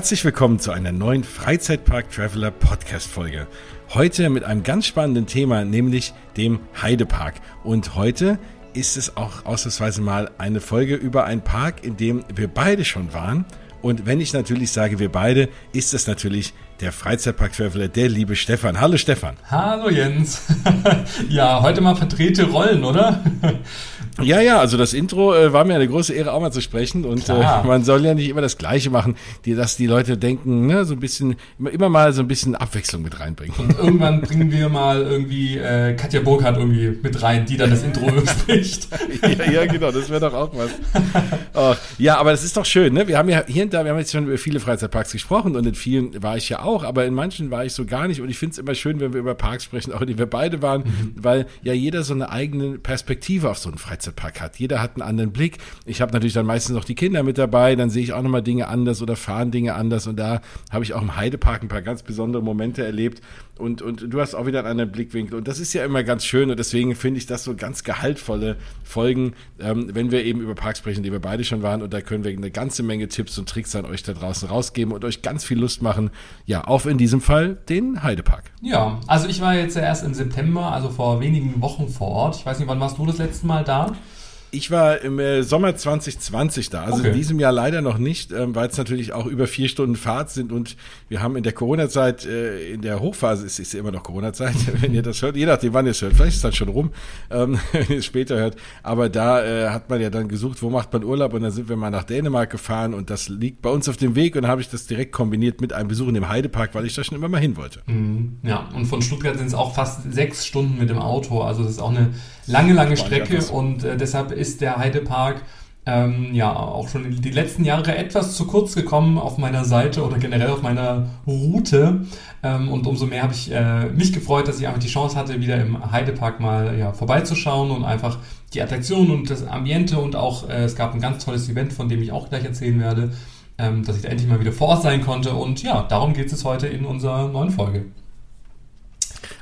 Herzlich willkommen zu einer neuen Freizeitpark Traveler Podcast Folge. Heute mit einem ganz spannenden Thema, nämlich dem Heidepark. Und heute ist es auch ausnahmsweise mal eine Folge über einen Park, in dem wir beide schon waren. Und wenn ich natürlich sage wir beide, ist es natürlich der Freizeitpark-Traveler, der liebe Stefan. Hallo Stefan. Hallo Jens. ja, heute mal verdrehte Rollen, oder? Ja, ja, also das Intro äh, war mir eine große Ehre, auch mal zu sprechen. Und äh, man soll ja nicht immer das Gleiche machen, die, dass die Leute denken, ne, so ein bisschen, immer, immer mal so ein bisschen Abwechslung mit reinbringen. Und irgendwann bringen wir mal irgendwie äh, Katja Burkhardt irgendwie mit rein, die dann das Intro spricht. ja, ja, genau, das wäre doch auch was. Oh, ja, aber das ist doch schön, ne? Wir haben ja hier und da, wir haben jetzt schon über viele Freizeitparks gesprochen und in vielen war ich ja auch, aber in manchen war ich so gar nicht. Und ich finde es immer schön, wenn wir über Parks sprechen, auch die wir beide waren, mhm. weil ja jeder so eine eigene Perspektive auf so einen Freizeitpark Freizeitpark hat. Jeder hat einen anderen Blick. Ich habe natürlich dann meistens noch die Kinder mit dabei, dann sehe ich auch nochmal Dinge anders oder fahren Dinge anders und da habe ich auch im Heidepark ein paar ganz besondere Momente erlebt und, und du hast auch wieder einen anderen Blickwinkel und das ist ja immer ganz schön und deswegen finde ich das so ganz gehaltvolle Folgen, ähm, wenn wir eben über Parks sprechen, die wir beide schon waren und da können wir eine ganze Menge Tipps und Tricks an euch da draußen rausgeben und euch ganz viel Lust machen, ja, auf in diesem Fall den Heidepark. Ja, also ich war jetzt erst im September, also vor wenigen Wochen vor Ort. Ich weiß nicht, wann warst du das letzte Mal da? Ich war im äh, Sommer 2020 da, also okay. in diesem Jahr leider noch nicht, ähm, weil es natürlich auch über vier Stunden Fahrt sind und wir haben in der Corona-Zeit, äh, in der Hochphase, es ist ja immer noch Corona-Zeit, wenn ihr das hört, je nachdem wann ihr es hört, vielleicht ist es dann schon rum, ähm, wenn ihr es später hört, aber da äh, hat man ja dann gesucht, wo macht man Urlaub und dann sind wir mal nach Dänemark gefahren und das liegt bei uns auf dem Weg und habe ich das direkt kombiniert mit einem Besuch in dem Heidepark, weil ich da schon immer mal hin wollte. Mhm. Ja, und von Stuttgart sind es auch fast sechs Stunden mit dem Auto, also das ist auch eine lange, lange Strecke und äh, deshalb ist der Heidepark ähm, ja auch schon die letzten Jahre etwas zu kurz gekommen auf meiner Seite oder generell auf meiner Route. Ähm, und umso mehr habe ich äh, mich gefreut, dass ich einfach die Chance hatte, wieder im Heidepark mal ja, vorbeizuschauen und einfach die Attraktion und das Ambiente und auch äh, es gab ein ganz tolles Event, von dem ich auch gleich erzählen werde, ähm, dass ich da endlich mal wieder vor Ort sein konnte. Und ja, darum geht es heute in unserer neuen Folge.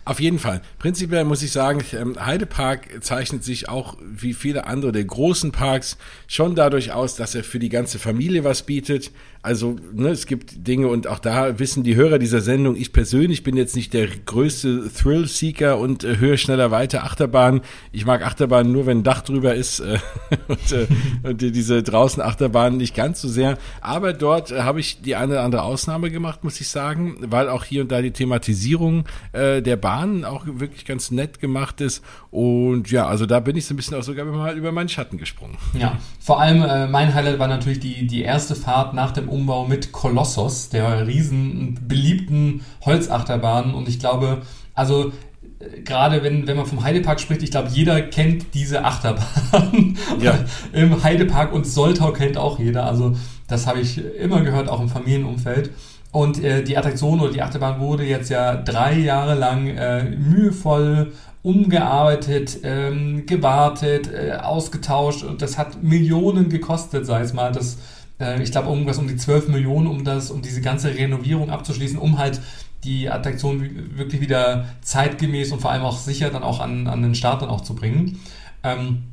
Auf jeden Fall. Prinzipiell muss ich sagen, ähm, Heidepark zeichnet sich auch wie viele andere der großen Parks schon dadurch aus, dass er für die ganze Familie was bietet. Also ne, es gibt Dinge und auch da wissen die Hörer dieser Sendung, ich persönlich bin jetzt nicht der größte Thrill-Seeker und äh, höre schneller weiter Achterbahn. Ich mag Achterbahn nur, wenn ein Dach drüber ist äh, und, äh, und diese draußen Achterbahn nicht ganz so sehr. Aber dort äh, habe ich die eine oder andere Ausnahme gemacht, muss ich sagen, weil auch hier und da die Thematisierung äh, der Bahn auch wirklich ganz nett gemacht ist. Und ja, also da bin ich so ein bisschen auch sogar mal über meinen Schatten gesprungen. Ja, vor allem äh, mein Highlight war natürlich die, die erste Fahrt nach dem Umbau mit Kolossos, der riesen beliebten Holzachterbahn. Und ich glaube, also äh, gerade wenn, wenn man vom Heidepark spricht, ich glaube, jeder kennt diese Achterbahn. Ja. Im Heidepark und Soltau kennt auch jeder. Also das habe ich immer gehört, auch im Familienumfeld. Und äh, die Attraktion oder die Achterbahn wurde jetzt ja drei Jahre lang äh, mühevoll umgearbeitet, ähm, gewartet, äh, ausgetauscht und das hat Millionen gekostet, sei es mal. Das äh, ich glaube, irgendwas um die 12 Millionen, um das, um diese ganze Renovierung abzuschließen, um halt die Attraktion wirklich wieder zeitgemäß und vor allem auch sicher dann auch an, an den Start dann auch zu bringen. Ähm,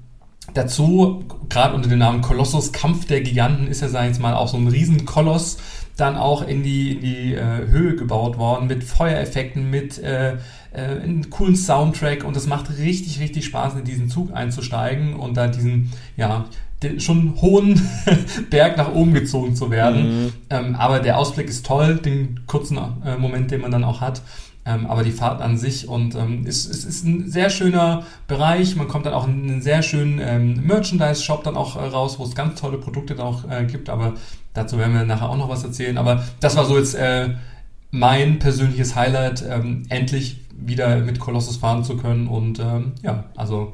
dazu, gerade unter dem Namen Kolossus, Kampf der Giganten, ist ja, sag ich jetzt mal, auch so ein Riesenkoloss dann auch in die, in die äh, Höhe gebaut worden mit Feuereffekten, mit äh, äh, einem coolen Soundtrack und es macht richtig, richtig Spaß, in diesen Zug einzusteigen und dann diesen, ja, schon hohen Berg nach oben gezogen zu werden. Mhm. Ähm, aber der Ausblick ist toll, den kurzen äh, Moment, den man dann auch hat. Ähm, aber die Fahrt an sich und ähm, es, es ist ein sehr schöner Bereich. Man kommt dann auch in einen sehr schönen ähm, Merchandise-Shop dann auch äh, raus, wo es ganz tolle Produkte dann auch äh, gibt. Aber dazu werden wir nachher auch noch was erzählen. Aber das war so jetzt äh, mein persönliches Highlight, ähm, endlich wieder mit Colossus fahren zu können. Und ähm, ja, also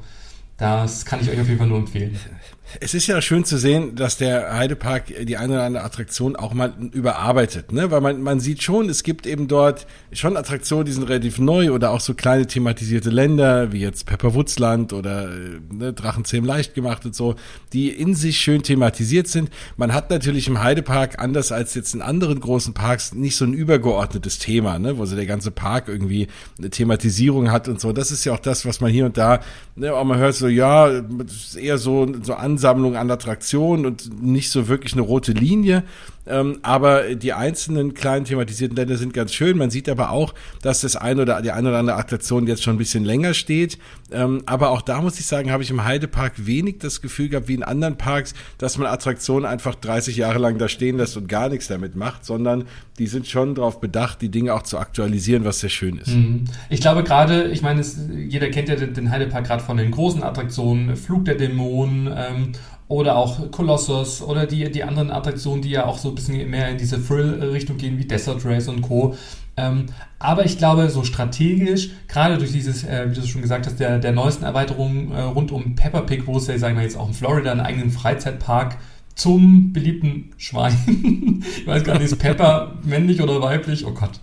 das kann ich euch auf jeden Fall nur empfehlen. Es ist ja schön zu sehen, dass der Heidepark die eine oder andere Attraktion auch mal überarbeitet, ne? Weil man, man sieht schon, es gibt eben dort schon Attraktionen, die sind relativ neu oder auch so kleine thematisierte Länder, wie jetzt Pepperwoodsland oder ne, Drachenzähm leicht gemacht und so, die in sich schön thematisiert sind. Man hat natürlich im Heidepark, anders als jetzt in anderen großen Parks, nicht so ein übergeordnetes Thema, ne? Wo so der ganze Park irgendwie eine Thematisierung hat und so. Das ist ja auch das, was man hier und da, ne, auch mal hört, so, ja, eher so, so an Ansammlung an Attraktionen und nicht so wirklich eine rote Linie. Ähm, aber die einzelnen kleinen thematisierten Länder sind ganz schön. Man sieht aber auch, dass das eine oder die eine oder andere Attraktion jetzt schon ein bisschen länger steht. Ähm, aber auch da muss ich sagen, habe ich im Heidepark wenig das Gefühl gehabt, wie in anderen Parks, dass man Attraktionen einfach 30 Jahre lang da stehen lässt und gar nichts damit macht, sondern die sind schon darauf bedacht, die Dinge auch zu aktualisieren, was sehr schön ist. Mhm. Ich glaube gerade, ich meine, es, jeder kennt ja den Heidepark gerade von den großen Attraktionen, Flug der Dämonen ähm, oder auch Colossus oder die, die anderen Attraktionen, die ja auch so ein bisschen mehr in diese Thrill-Richtung gehen, wie Desert Race und Co. Ähm, aber ich glaube, so strategisch, gerade durch dieses, äh, wie du schon gesagt hast, der, der neuesten Erweiterung äh, rund um Pepper Pig, wo es ja, sagen wir jetzt auch in Florida einen eigenen Freizeitpark zum beliebten Schwein. ich weiß gar nicht, ist Pepper männlich oder weiblich? Oh Gott.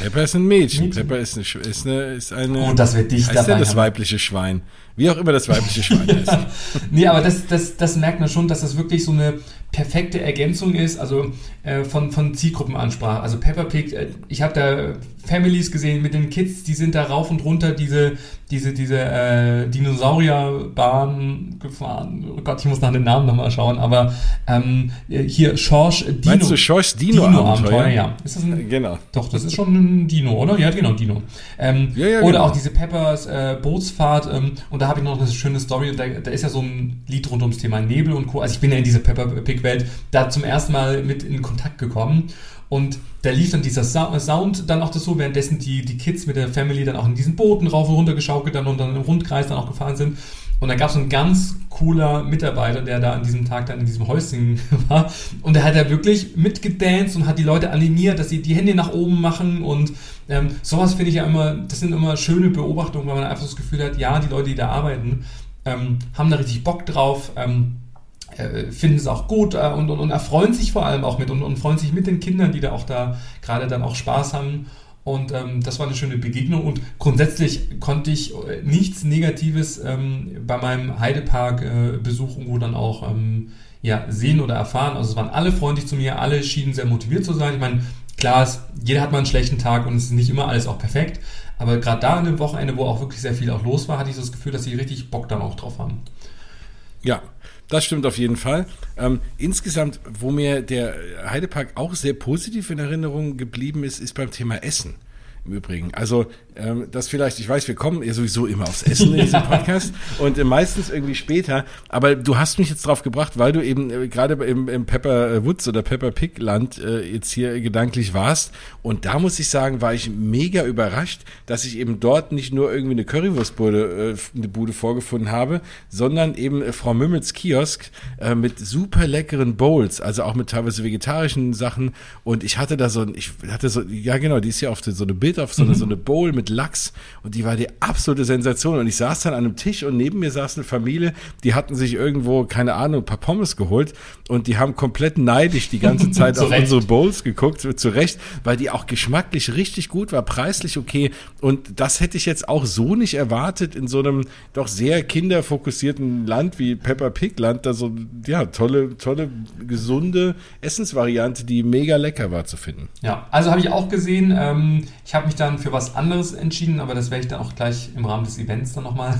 Pepper ist ein Mädchen. Mädchen. Pepper ist eine, ist eine, ist eine. Oh, das wird dich dabei. Ist ja das weibliche Schwein. Wie auch immer das weibliche Schwein ist. ja. Nee, aber das, das, das merkt man schon, dass das wirklich so eine perfekte Ergänzung ist, also äh, von, von Zielgruppenansprache. Also Peppa Pig, äh, ich habe da Families gesehen mit den Kids, die sind da rauf und runter diese, diese, diese äh, Dinosaurierbahn gefahren. Oh Gott, ich muss nach den Namen nochmal schauen, aber ähm, hier Schorsch Dino. Meinst du Schorsch Dino, Dino Abenteuer? Ja. Ist das ein, genau. Doch, das ist schon ein Dino, oder? Ja, genau, Dino. Ähm, ja, ja, oder genau. auch diese Peppers äh, Bootsfahrt ähm, und da habe ich noch eine schöne Story, da, da ist ja so ein Lied rund ums Thema Nebel und Co. Also ich bin ja in diese Peppa Pig Musikwelt da zum ersten Mal mit in Kontakt gekommen. Und da lief dann dieser Sound dann auch das so, währenddessen die, die Kids mit der Family dann auch in diesen Booten rauf und runter geschaukelt dann und dann im Rundkreis dann auch gefahren sind. Und da gab es einen ganz cooler Mitarbeiter, der da an diesem Tag dann in diesem Häuschen war. Und der hat da wirklich mitgedanced und hat die Leute animiert, dass sie die Hände nach oben machen. Und ähm, sowas finde ich ja immer, das sind immer schöne Beobachtungen, weil man einfach das Gefühl hat, ja, die Leute, die da arbeiten, ähm, haben da richtig Bock drauf. Ähm, äh, finden es auch gut äh, und, und, und, erfreuen sich vor allem auch mit und, und freuen sich mit den Kindern, die da auch da gerade dann auch Spaß haben. Und ähm, das war eine schöne Begegnung. Und grundsätzlich konnte ich äh, nichts Negatives ähm, bei meinem Heidepark-Besuch äh, irgendwo dann auch ähm, ja, sehen oder erfahren. Also es waren alle freundlich zu mir, alle schienen sehr motiviert zu sein. Ich meine, klar, ist, jeder hat mal einen schlechten Tag und es ist nicht immer alles auch perfekt. Aber gerade da an dem Wochenende, wo auch wirklich sehr viel auch los war, hatte ich so das Gefühl, dass sie richtig Bock dann auch drauf haben. Ja, das stimmt auf jeden Fall. Ähm, insgesamt, wo mir der Heidepark auch sehr positiv in Erinnerung geblieben ist, ist beim Thema Essen im Übrigen. Also ähm, das vielleicht, ich weiß, wir kommen ja sowieso immer aufs Essen in diesem Podcast und äh, meistens irgendwie später, aber du hast mich jetzt drauf gebracht, weil du eben äh, gerade im, im Pepper Woods oder Pepper Pig Land äh, jetzt hier gedanklich warst. Und da muss ich sagen, war ich mega überrascht, dass ich eben dort nicht nur irgendwie eine Currywurstbude äh, eine Bude vorgefunden habe, sondern eben äh, Frau Mümmels Kiosk äh, mit super leckeren Bowls, also auch mit teilweise vegetarischen Sachen. Und ich hatte da so ein, ich hatte so, ja genau, die ist ja oft so eine Bild auf so eine, mhm. so eine Bowl mit Lachs und die war die absolute Sensation. Und ich saß dann an einem Tisch und neben mir saß eine Familie, die hatten sich irgendwo, keine Ahnung, ein paar Pommes geholt und die haben komplett neidisch die ganze Zeit auf unsere Bowls geguckt, zu Recht, weil die auch geschmacklich richtig gut war, preislich okay. Und das hätte ich jetzt auch so nicht erwartet in so einem doch sehr kinderfokussierten Land wie Pepper Pig Land, da so, ja, tolle, tolle, gesunde Essensvariante, die mega lecker war zu finden. Ja, also habe ich auch gesehen, ähm, ich habe mich dann für was anderes entschieden, aber das werde ich dann auch gleich im Rahmen des Events dann nochmal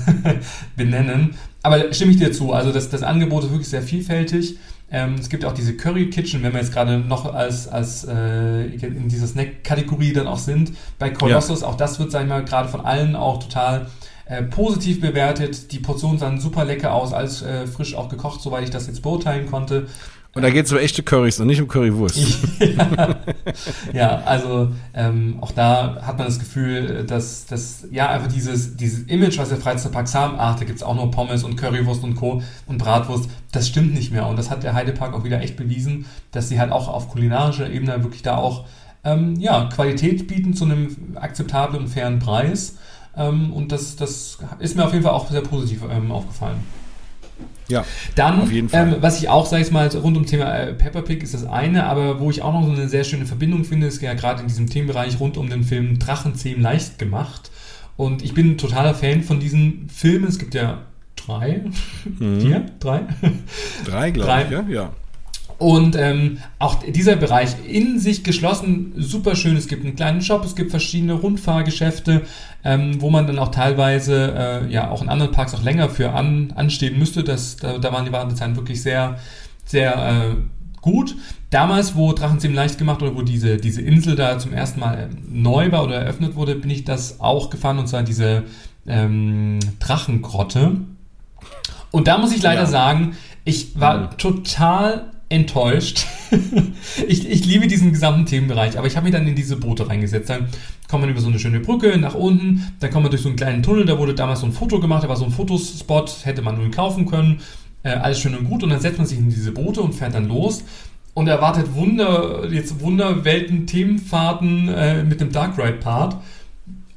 benennen. Aber stimme ich dir zu, also das, das Angebot ist wirklich sehr vielfältig. Ähm, es gibt auch diese Curry Kitchen, wenn wir jetzt gerade noch als, als äh, in dieser Snack-Kategorie dann auch sind. Bei Colossus, ja. auch das wird, sag ich mal, gerade von allen auch total äh, positiv bewertet. Die Portionen sahen super lecker aus, alles äh, frisch auch gekocht, soweit ich das jetzt beurteilen konnte. Und da geht es um echte Currys und nicht um Currywurst. ja. ja, also ähm, auch da hat man das Gefühl, dass, dass ja einfach dieses, dieses Image, was der Freizeitparks haben, ach, da gibt es auch nur Pommes und Currywurst und Co. und Bratwurst, das stimmt nicht mehr. Und das hat der Heidepark auch wieder echt bewiesen, dass sie halt auch auf kulinarischer Ebene wirklich da auch ähm, ja, Qualität bieten zu einem akzeptablen und fairen Preis. Ähm, und das, das ist mir auf jeden Fall auch sehr positiv ähm, aufgefallen. Ja, dann, auf jeden Fall. Ähm, was ich auch, sag ich mal, rund um Thema äh, Peppa Pig ist das eine, aber wo ich auch noch so eine sehr schöne Verbindung finde, ist ja gerade in diesem Themenbereich rund um den Film Drachenzähmen leicht gemacht. Und ich bin ein totaler Fan von diesen Filmen. Es gibt ja drei, mhm. vier, drei? Drei, glaube ich, ja. ja. Und ähm, auch dieser Bereich in sich geschlossen, super schön. Es gibt einen kleinen Shop, es gibt verschiedene Rundfahrgeschäfte, ähm, wo man dann auch teilweise äh, ja auch in anderen Parks auch länger für an, anstehen müsste. Das, da, da waren die Wartezeiten wirklich sehr, sehr äh, gut. Damals, wo Drachenzähmen leicht gemacht oder wo diese, diese Insel da zum ersten Mal neu war oder eröffnet wurde, bin ich das auch gefahren und zwar diese ähm, Drachengrotte. Und da muss ich leider ja. sagen, ich war mhm. total enttäuscht. ich, ich liebe diesen gesamten Themenbereich, aber ich habe mich dann in diese Boote reingesetzt. Dann kommt man über so eine schöne Brücke nach unten, dann kommt man durch so einen kleinen Tunnel, da wurde damals so ein Foto gemacht, da war so ein Fotospot, hätte man nun kaufen können. Äh, alles schön und gut und dann setzt man sich in diese Boote und fährt dann los und erwartet Wunder, jetzt Wunderwelten, Themenfahrten äh, mit dem Dark Ride Part.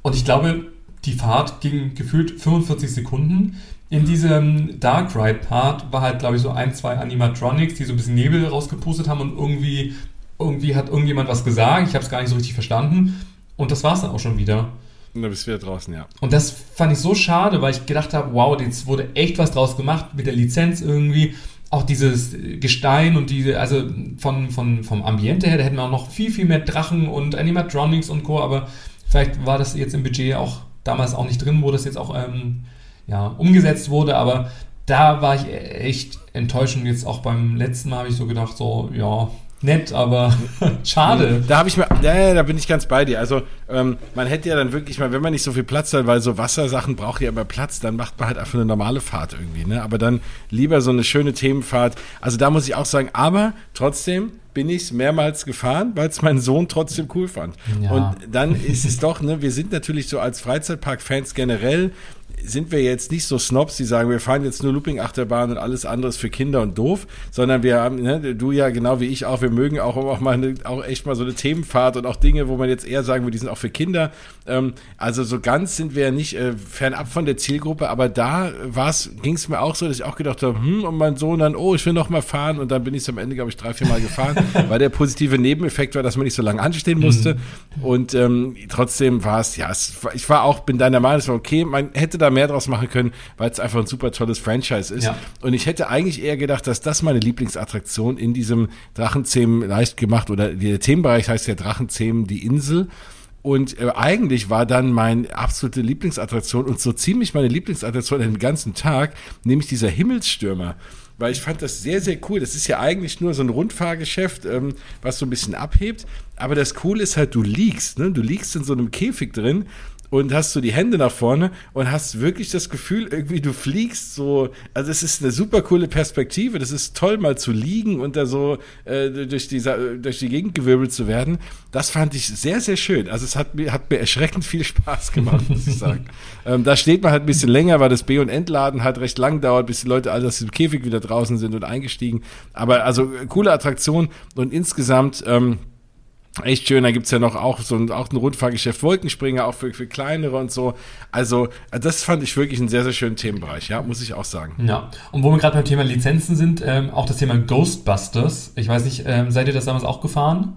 Und ich glaube, die Fahrt ging gefühlt 45 Sekunden in diesem Dark Ride Part war halt, glaube ich, so ein, zwei Animatronics, die so ein bisschen Nebel rausgepustet haben und irgendwie, irgendwie hat irgendjemand was gesagt. Ich habe es gar nicht so richtig verstanden. Und das war es dann auch schon wieder. Und da bist du wieder draußen, ja. Und das fand ich so schade, weil ich gedacht habe, wow, jetzt wurde echt was draus gemacht mit der Lizenz irgendwie. Auch dieses Gestein und diese, also von, von, vom Ambiente her, da hätten wir auch noch viel, viel mehr Drachen und Animatronics und Co., aber vielleicht war das jetzt im Budget auch damals auch nicht drin, wo das jetzt auch ähm, ja, umgesetzt wurde, aber da war ich echt enttäuscht und jetzt auch beim letzten Mal habe ich so gedacht, so, ja, nett, aber schade. Da habe ich mir, ja, da bin ich ganz bei dir. Also ähm, man hätte ja dann wirklich mal, wenn man nicht so viel Platz hat, weil so Wassersachen braucht ja immer Platz, dann macht man halt einfach eine normale Fahrt irgendwie, ne? Aber dann lieber so eine schöne Themenfahrt. Also da muss ich auch sagen, aber trotzdem bin ich es mehrmals gefahren, weil es mein Sohn trotzdem cool fand. Ja. Und dann ist es doch, ne, wir sind natürlich so als Freizeitpark-Fans generell sind wir jetzt nicht so Snobs, die sagen, wir fahren jetzt nur Looping-Achterbahn und alles andere ist für Kinder und doof, sondern wir haben, ne, du ja genau wie ich auch, wir mögen auch, auch mal eine, auch echt mal so eine Themenfahrt und auch Dinge, wo man jetzt eher sagen würde, die sind auch für Kinder. Ähm, also so ganz sind wir ja nicht äh, fernab von der Zielgruppe, aber da ging es mir auch so, dass ich auch gedacht habe, hm, und mein Sohn dann, oh, ich will noch mal fahren und dann bin ich am Ende, glaube ich, drei, vier Mal gefahren, weil der positive Nebeneffekt war, dass man nicht so lange anstehen musste mhm. und ähm, trotzdem war es, ja, es, ich war auch, bin deiner Meinung, es war okay, man hätte da mehr draus machen können, weil es einfach ein super tolles Franchise ist. Ja. Und ich hätte eigentlich eher gedacht, dass das meine Lieblingsattraktion in diesem Drachenzähmen leicht gemacht oder der Themenbereich heißt ja Drachenzähmen die Insel. Und äh, eigentlich war dann meine absolute Lieblingsattraktion und so ziemlich meine Lieblingsattraktion den ganzen Tag, nämlich dieser Himmelsstürmer weil ich fand das sehr, sehr cool. Das ist ja eigentlich nur so ein Rundfahrgeschäft, ähm, was so ein bisschen abhebt. Aber das Coole ist halt, du liegst, ne? Du liegst in so einem Käfig drin und hast so die Hände nach vorne und hast wirklich das Gefühl, irgendwie du fliegst so. Also es ist eine super coole Perspektive. Das ist toll, mal zu liegen und da so äh, durch, die, durch die Gegend gewirbelt zu werden. Das fand ich sehr, sehr schön. Also es hat mir, hat mir erschreckend viel Spaß gemacht, muss ich sagen. ähm, da steht man halt ein bisschen länger, weil das B- und Entladen halt recht lang dauert, bis die Leute alle aus dem Käfig wieder draußen sind und eingestiegen. Aber also coole Attraktion und insgesamt ähm, Echt schön, da gibt's ja noch auch so ein, auch ein Rundfahrgeschäft Wolkenspringer, auch für, für kleinere und so. Also, das fand ich wirklich einen sehr, sehr schönen Themenbereich, ja, muss ich auch sagen. Ja, und wo wir gerade beim Thema Lizenzen sind, ähm, auch das Thema Ghostbusters. Ich weiß nicht, ähm, seid ihr das damals auch gefahren?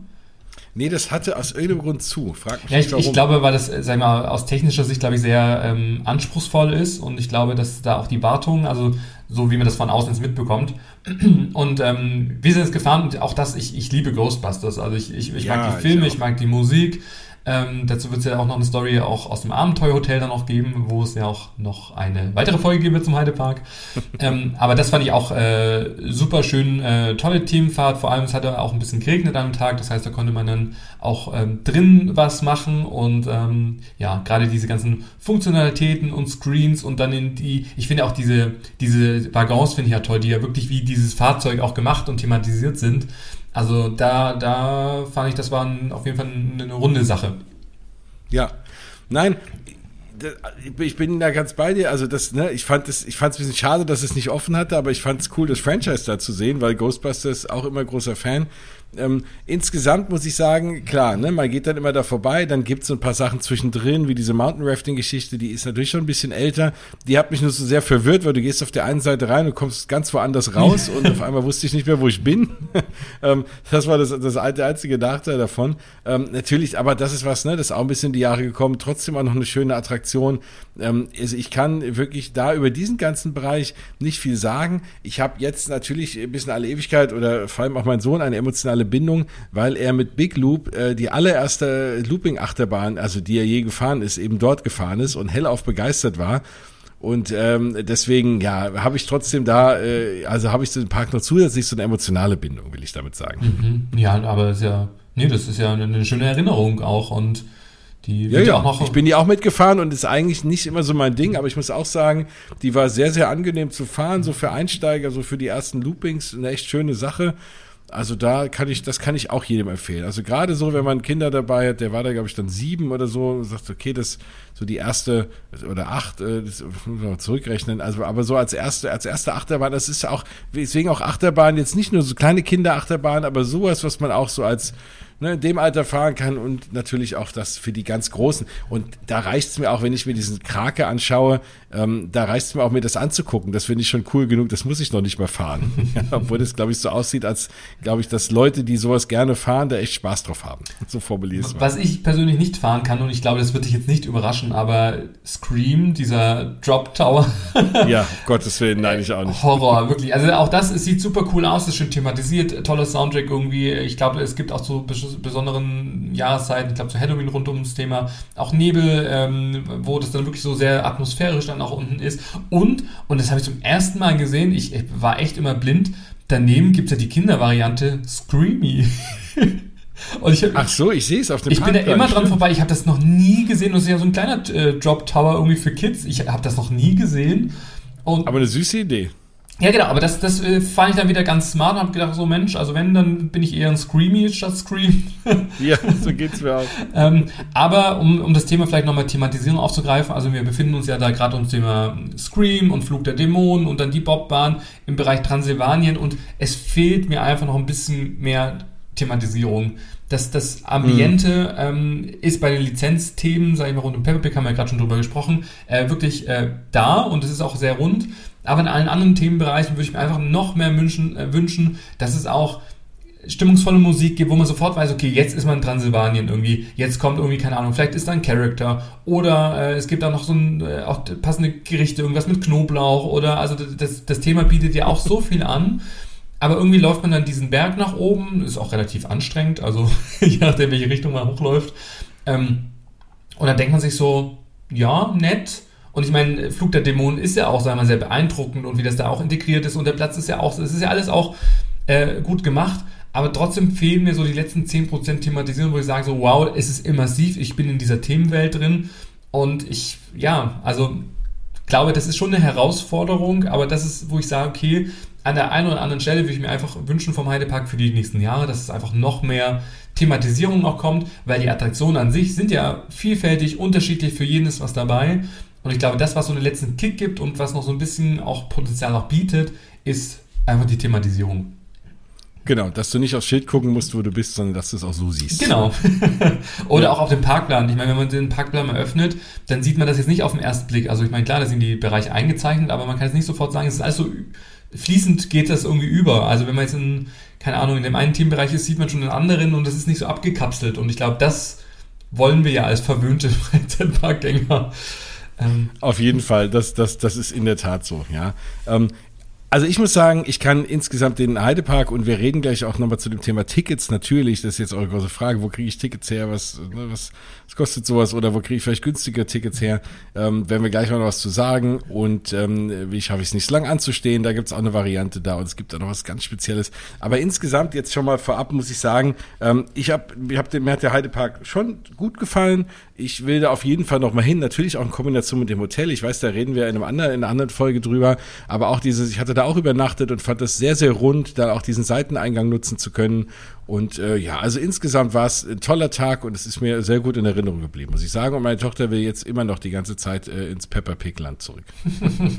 Nee, das hatte aus irgendeinem Grund zu. Frag mich ja, ich, ich glaube, weil das, sag ich mal, aus technischer Sicht, glaube ich, sehr ähm, anspruchsvoll ist und ich glaube, dass da auch die Wartung, also so wie man das von außen mitbekommt. Und ähm, wir sind jetzt gefahren und auch das, ich, ich liebe Ghostbusters. Also ich, ich, ich ja, mag die Filme, ich, ich mag die Musik. Ähm, dazu wird es ja auch noch eine Story auch aus dem Abenteuerhotel dann noch geben, wo es ja auch noch eine weitere Folge geben wird zum Heidepark. ähm, aber das fand ich auch äh, super schön, äh, tolle Teamfahrt. Vor allem es hatte auch ein bisschen geregnet am Tag, das heißt, da konnte man dann auch ähm, drin was machen und ähm, ja, gerade diese ganzen Funktionalitäten und Screens und dann in die, ich finde auch diese, diese Waggons finde ich ja toll, die ja wirklich wie dieses Fahrzeug auch gemacht und thematisiert sind. Also da, da fand ich, das war auf jeden Fall eine runde Sache. Ja, nein, ich bin da ganz bei dir. Also das, ne, ich fand es, ich fand es ein bisschen schade, dass es nicht offen hatte, aber ich fand es cool, das Franchise da zu sehen, weil Ghostbusters auch immer großer Fan. Ähm, insgesamt muss ich sagen, klar, ne, man geht dann immer da vorbei, dann gibt es so ein paar Sachen zwischendrin, wie diese Mountain Rafting-Geschichte, die ist natürlich schon ein bisschen älter. Die hat mich nur so sehr verwirrt, weil du gehst auf der einen Seite rein und kommst ganz woanders raus und auf einmal wusste ich nicht mehr, wo ich bin. ähm, das war das, das alte, einzige Nachteil davon. Ähm, natürlich, aber das ist was, ne, das ist auch ein bisschen in die Jahre gekommen, trotzdem auch noch eine schöne Attraktion also ich kann wirklich da über diesen ganzen Bereich nicht viel sagen. Ich habe jetzt natürlich ein bisschen alle Ewigkeit oder vor allem auch mein Sohn eine emotionale Bindung, weil er mit Big Loop äh, die allererste Looping-Achterbahn, also die er je gefahren ist, eben dort gefahren ist und hellauf begeistert war. Und ähm, deswegen, ja, habe ich trotzdem da, äh, also habe ich zu dem Park noch zusätzlich so eine emotionale Bindung, will ich damit sagen. Mhm. Ja, aber ist ja, nee, das ist ja eine schöne Erinnerung auch und die ja, ja. Auch ich bin die auch mitgefahren und ist eigentlich nicht immer so mein Ding, aber ich muss auch sagen, die war sehr, sehr angenehm zu fahren, so für Einsteiger, so für die ersten Loopings, eine echt schöne Sache. Also da kann ich, das kann ich auch jedem empfehlen. Also gerade so, wenn man Kinder dabei hat, der war da, glaube ich, dann sieben oder so, und sagt, okay, das so die erste oder acht, äh, das muss man zurückrechnen. Also, aber so als erste, als erste Achterbahn, das ist ja auch, deswegen auch Achterbahn, jetzt nicht nur so kleine Kinderachterbahn, aber sowas, was man auch so als ne, in dem Alter fahren kann und natürlich auch das für die ganz Großen. Und da reicht es mir auch, wenn ich mir diesen Krake anschaue, ähm, da reicht es mir auch, mir das anzugucken. Das finde ich schon cool genug, das muss ich noch nicht mehr fahren. obwohl das, glaube ich, so aussieht, als, glaube ich, dass Leute, die sowas gerne fahren, da echt Spaß drauf haben. So formuliere ich es Was ich persönlich nicht fahren kann, und ich glaube, das wird dich jetzt nicht überraschen, aber Scream, dieser Drop Tower. ja, Gottes Willen, nein, ich auch nicht. Horror, wirklich. Also auch das, es sieht super cool aus, ist schön thematisiert, toller Soundtrack irgendwie. Ich glaube, es gibt auch so besonderen Jahreszeiten, ich glaube zu Halloween rund ums Thema, auch Nebel, ähm, wo das dann wirklich so sehr atmosphärisch dann auch unten ist. Und, und das habe ich zum ersten Mal gesehen, ich, ich war echt immer blind, daneben gibt es ja die Kindervariante Screamy. Ich Ach so, ich sehe es auf dem Ich bin da immer dran vorbei. Ich habe das noch nie gesehen. Das ist ja so ein kleiner äh, Drop Tower irgendwie für Kids. Ich habe das noch nie gesehen. Und Aber eine süße Idee. Ja, genau, aber das, das äh, fand ich dann wieder ganz smart und habe gedacht, so Mensch, also wenn, dann bin ich eher ein Screamy statt Scream. ja, so geht's mir auch. ähm, aber um, um das Thema vielleicht nochmal Thematisierung aufzugreifen, also wir befinden uns ja da gerade ums Thema Scream und Flug der Dämonen und dann die Bobbahn im Bereich Transsilvanien und es fehlt mir einfach noch ein bisschen mehr Thematisierung. Das, das Ambiente mhm. ähm, ist bei den Lizenzthemen, sage ich mal, rund um Peppa Pig, haben wir ja gerade schon drüber gesprochen, äh, wirklich äh, da und es ist auch sehr rund. Aber in allen anderen Themenbereichen würde ich mir einfach noch mehr wünschen, äh, wünschen, dass es auch stimmungsvolle Musik gibt, wo man sofort weiß, okay, jetzt ist man in Transsilvanien irgendwie, jetzt kommt irgendwie, keine Ahnung, vielleicht ist da ein Charakter oder äh, es gibt da noch so ein, äh, auch passende Gerichte, irgendwas mit Knoblauch oder, also das, das Thema bietet ja auch so viel an, aber irgendwie läuft man dann diesen Berg nach oben, ist auch relativ anstrengend, also je nachdem, welche Richtung man hochläuft, ähm, und dann denkt man sich so, ja, nett, und ich meine, Flug der Dämonen ist ja auch, sagen wir mal, sehr beeindruckend und wie das da auch integriert ist. Und der Platz ist ja auch, es ist ja alles auch äh, gut gemacht. Aber trotzdem fehlen mir so die letzten 10% Thematisierung, wo ich sage so, wow, es ist immersiv, ich bin in dieser Themenwelt drin. Und ich, ja, also glaube, das ist schon eine Herausforderung, aber das ist, wo ich sage, okay, an der einen oder anderen Stelle würde ich mir einfach wünschen vom Heidepark für die nächsten Jahre, dass es einfach noch mehr Thematisierung auch kommt, weil die Attraktionen an sich sind ja vielfältig, unterschiedlich, für jeden ist was dabei. Und ich glaube, das, was so einen letzten Kick gibt und was noch so ein bisschen auch Potenzial auch bietet, ist einfach die Thematisierung. Genau, dass du nicht aufs Schild gucken musst, wo du bist, sondern dass du es auch so siehst. Genau. Oder auch auf dem Parkplan. Ich meine, wenn man den Parkplan mal öffnet, dann sieht man das jetzt nicht auf den ersten Blick. Also ich meine, klar, da sind die Bereiche eingezeichnet, aber man kann jetzt nicht sofort sagen, es ist alles so fließend geht das irgendwie über. Also wenn man jetzt in, keine Ahnung, in dem einen Teambereich ist, sieht man schon den anderen und das ist nicht so abgekapselt. Und ich glaube, das wollen wir ja als verwöhnte Freizeitparkgänger ähm, Auf jeden Fall, das, das, das ist in der Tat so, ja. Ähm, also ich muss sagen, ich kann insgesamt den Heidepark und wir reden gleich auch nochmal zu dem Thema Tickets. Natürlich, das ist jetzt eure große Frage, wo kriege ich Tickets her? Was, ne, was, was kostet sowas? Oder wo kriege ich vielleicht günstige Tickets her? Ähm, werden wir gleich noch was zu sagen. Und ähm, wie schaffe ich es nicht so lange anzustehen? Da gibt es auch eine Variante da und es gibt auch noch was ganz Spezielles. Aber insgesamt jetzt schon mal vorab muss ich sagen, ähm, ich habe, ich hab, mir hat der Heidepark schon gut gefallen. Ich will da auf jeden Fall nochmal hin. Natürlich auch in Kombination mit dem Hotel. Ich weiß, da reden wir in, einem anderen, in einer anderen Folge drüber. Aber auch dieses, ich hatte da auch übernachtet und fand das sehr, sehr rund, da auch diesen Seiteneingang nutzen zu können. Und äh, ja, also insgesamt war es ein toller Tag und es ist mir sehr gut in Erinnerung geblieben, muss ich sagen. Und meine Tochter will jetzt immer noch die ganze Zeit äh, ins Pepper Pig Land zurück.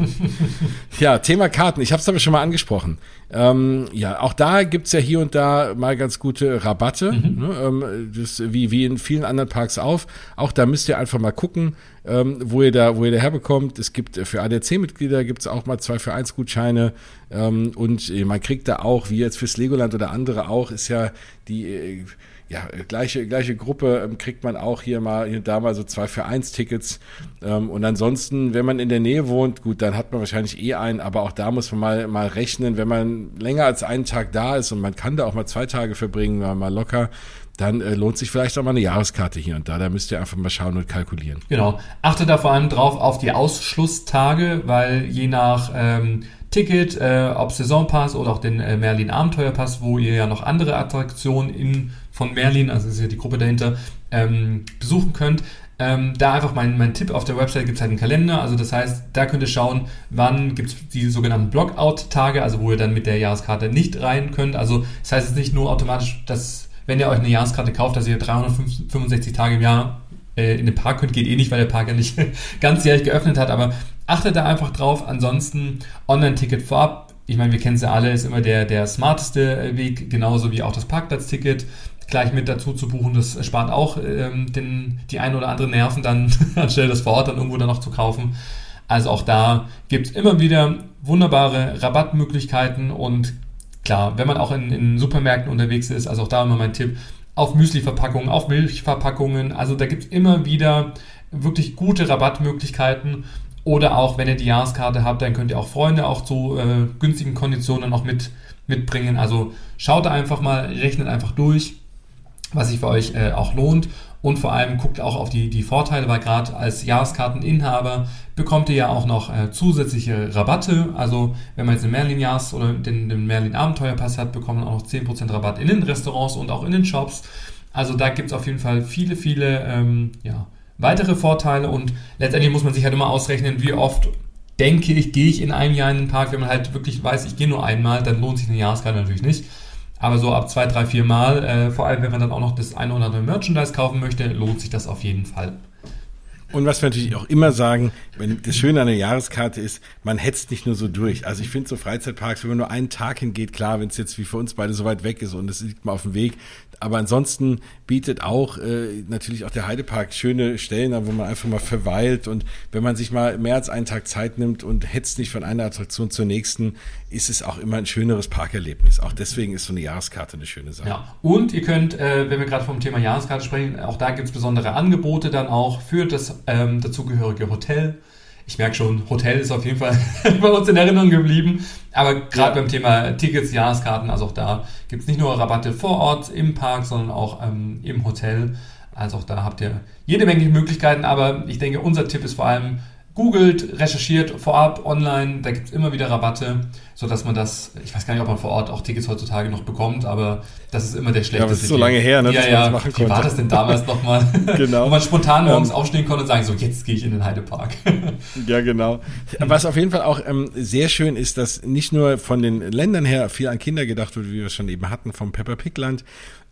ja, Thema Karten. Ich habe es aber schon mal angesprochen. Ähm, ja, auch da gibt's ja hier und da mal ganz gute Rabatte, mhm. ne, ähm, das, wie, wie in vielen anderen Parks auf. Auch da müsst ihr einfach mal gucken, ähm, wo ihr da, wo ihr da herbekommt. Es gibt äh, für ADAC-Mitglieder gibt's auch mal zwei für eins Gutscheine und äh, man kriegt da auch, wie jetzt fürs Legoland oder andere auch, ist ja die äh, ja, gleiche, gleiche Gruppe ähm, kriegt man auch hier mal, hier da mal so zwei für eins Tickets. Ähm, und ansonsten, wenn man in der Nähe wohnt, gut, dann hat man wahrscheinlich eh einen, aber auch da muss man mal, mal rechnen, wenn man länger als einen Tag da ist und man kann da auch mal zwei Tage verbringen, mal, mal locker, dann äh, lohnt sich vielleicht auch mal eine Jahreskarte hier und da. Da müsst ihr einfach mal schauen und kalkulieren. Genau. Achte da vor allem drauf auf die Ausschlusstage, weil je nach ähm, Ticket, äh, ob Saisonpass oder auch den äh, Merlin Abenteuerpass, wo ihr ja noch andere Attraktionen in, von Merlin, also ist ja die Gruppe dahinter, ähm, besuchen könnt. Ähm, da einfach mein, mein Tipp, auf der Website gibt es halt einen Kalender, also das heißt, da könnt ihr schauen, wann gibt es die sogenannten Blockout-Tage, also wo ihr dann mit der Jahreskarte nicht rein könnt. Also das heißt es nicht nur automatisch, dass wenn ihr euch eine Jahreskarte kauft, dass ihr 365 Tage im Jahr äh, in den Park könnt, geht eh nicht, weil der Park ja nicht ganzjährig geöffnet hat, aber achtet da einfach drauf. Ansonsten Online-Ticket vorab. Ich meine, wir kennen es ja alle, ist immer der, der smarteste Weg, genauso wie auch das Parkplatzticket gleich mit dazu zu buchen. Das spart auch ähm, den, die ein oder andere Nerven dann, anstelle das vor Ort dann irgendwo dann noch zu kaufen. Also auch da gibt es immer wieder wunderbare Rabattmöglichkeiten und klar, wenn man auch in, in Supermärkten unterwegs ist, also auch da immer mein Tipp, auf Müsli-Verpackungen, auf Milchverpackungen, also da gibt es immer wieder wirklich gute Rabattmöglichkeiten oder auch, wenn ihr die Jahreskarte habt, dann könnt ihr auch Freunde auch zu äh, günstigen Konditionen noch mit, mitbringen. Also schaut da einfach mal, rechnet einfach durch, was sich für euch äh, auch lohnt. Und vor allem guckt auch auf die, die Vorteile, weil gerade als Jahreskarteninhaber bekommt ihr ja auch noch äh, zusätzliche Rabatte. Also wenn man jetzt den Merlin Jahres oder den, den Merlin Abenteuerpass hat, bekommt man auch noch 10% Rabatt in den Restaurants und auch in den Shops. Also da gibt es auf jeden Fall viele, viele ähm, ja, weitere Vorteile und letztendlich muss man sich halt immer ausrechnen, wie oft denke ich, gehe ich in einem Jahr in den Park. Wenn man halt wirklich weiß, ich gehe nur einmal, dann lohnt sich eine Jahreskarte natürlich nicht. Aber so ab zwei, drei, vier Mal, äh, vor allem wenn man dann auch noch das eine oder andere Merchandise kaufen möchte, lohnt sich das auf jeden Fall. Und was wir natürlich auch immer sagen, das Schöne an der Jahreskarte ist, man hetzt nicht nur so durch. Also ich finde so Freizeitparks, wenn man nur einen Tag hingeht, klar, wenn es jetzt wie für uns beide so weit weg ist und es liegt mal auf dem Weg, aber ansonsten bietet auch äh, natürlich auch der Heidepark schöne Stellen wo man einfach mal verweilt und wenn man sich mal mehr als einen Tag Zeit nimmt und hetzt nicht von einer Attraktion zur nächsten, ist es auch immer ein schöneres Parkerlebnis. Auch deswegen ist so eine Jahreskarte eine schöne Sache. Ja, und ihr könnt, äh, wenn wir gerade vom Thema Jahreskarte sprechen, auch da gibt es besondere Angebote dann auch für das ähm, dazugehörige Hotel. Ich merke schon, Hotel ist auf jeden Fall bei uns in Erinnerung geblieben. Aber gerade ja. beim Thema Tickets, Jahreskarten, also auch da gibt es nicht nur Rabatte vor Ort im Park, sondern auch ähm, im Hotel. Also auch da habt ihr jede Menge Möglichkeiten. Aber ich denke, unser Tipp ist vor allem, googelt, recherchiert vorab online, da gibt es immer wieder Rabatte, sodass man das, ich weiß gar nicht, ob man vor Ort auch Tickets heutzutage noch bekommt, aber das ist immer der schlechteste. Ja, aber das ist so lange her, ne, ja, dass ja, man das machen konnte. Wie war das denn damals nochmal? genau. Wo man spontan morgens ähm, aufstehen konnte und sagen, so, jetzt gehe ich in den Heidepark. ja, genau. Was auf jeden Fall auch ähm, sehr schön ist, dass nicht nur von den Ländern her viel an Kinder gedacht wird, wie wir es schon eben hatten, vom Pepper Pig Land,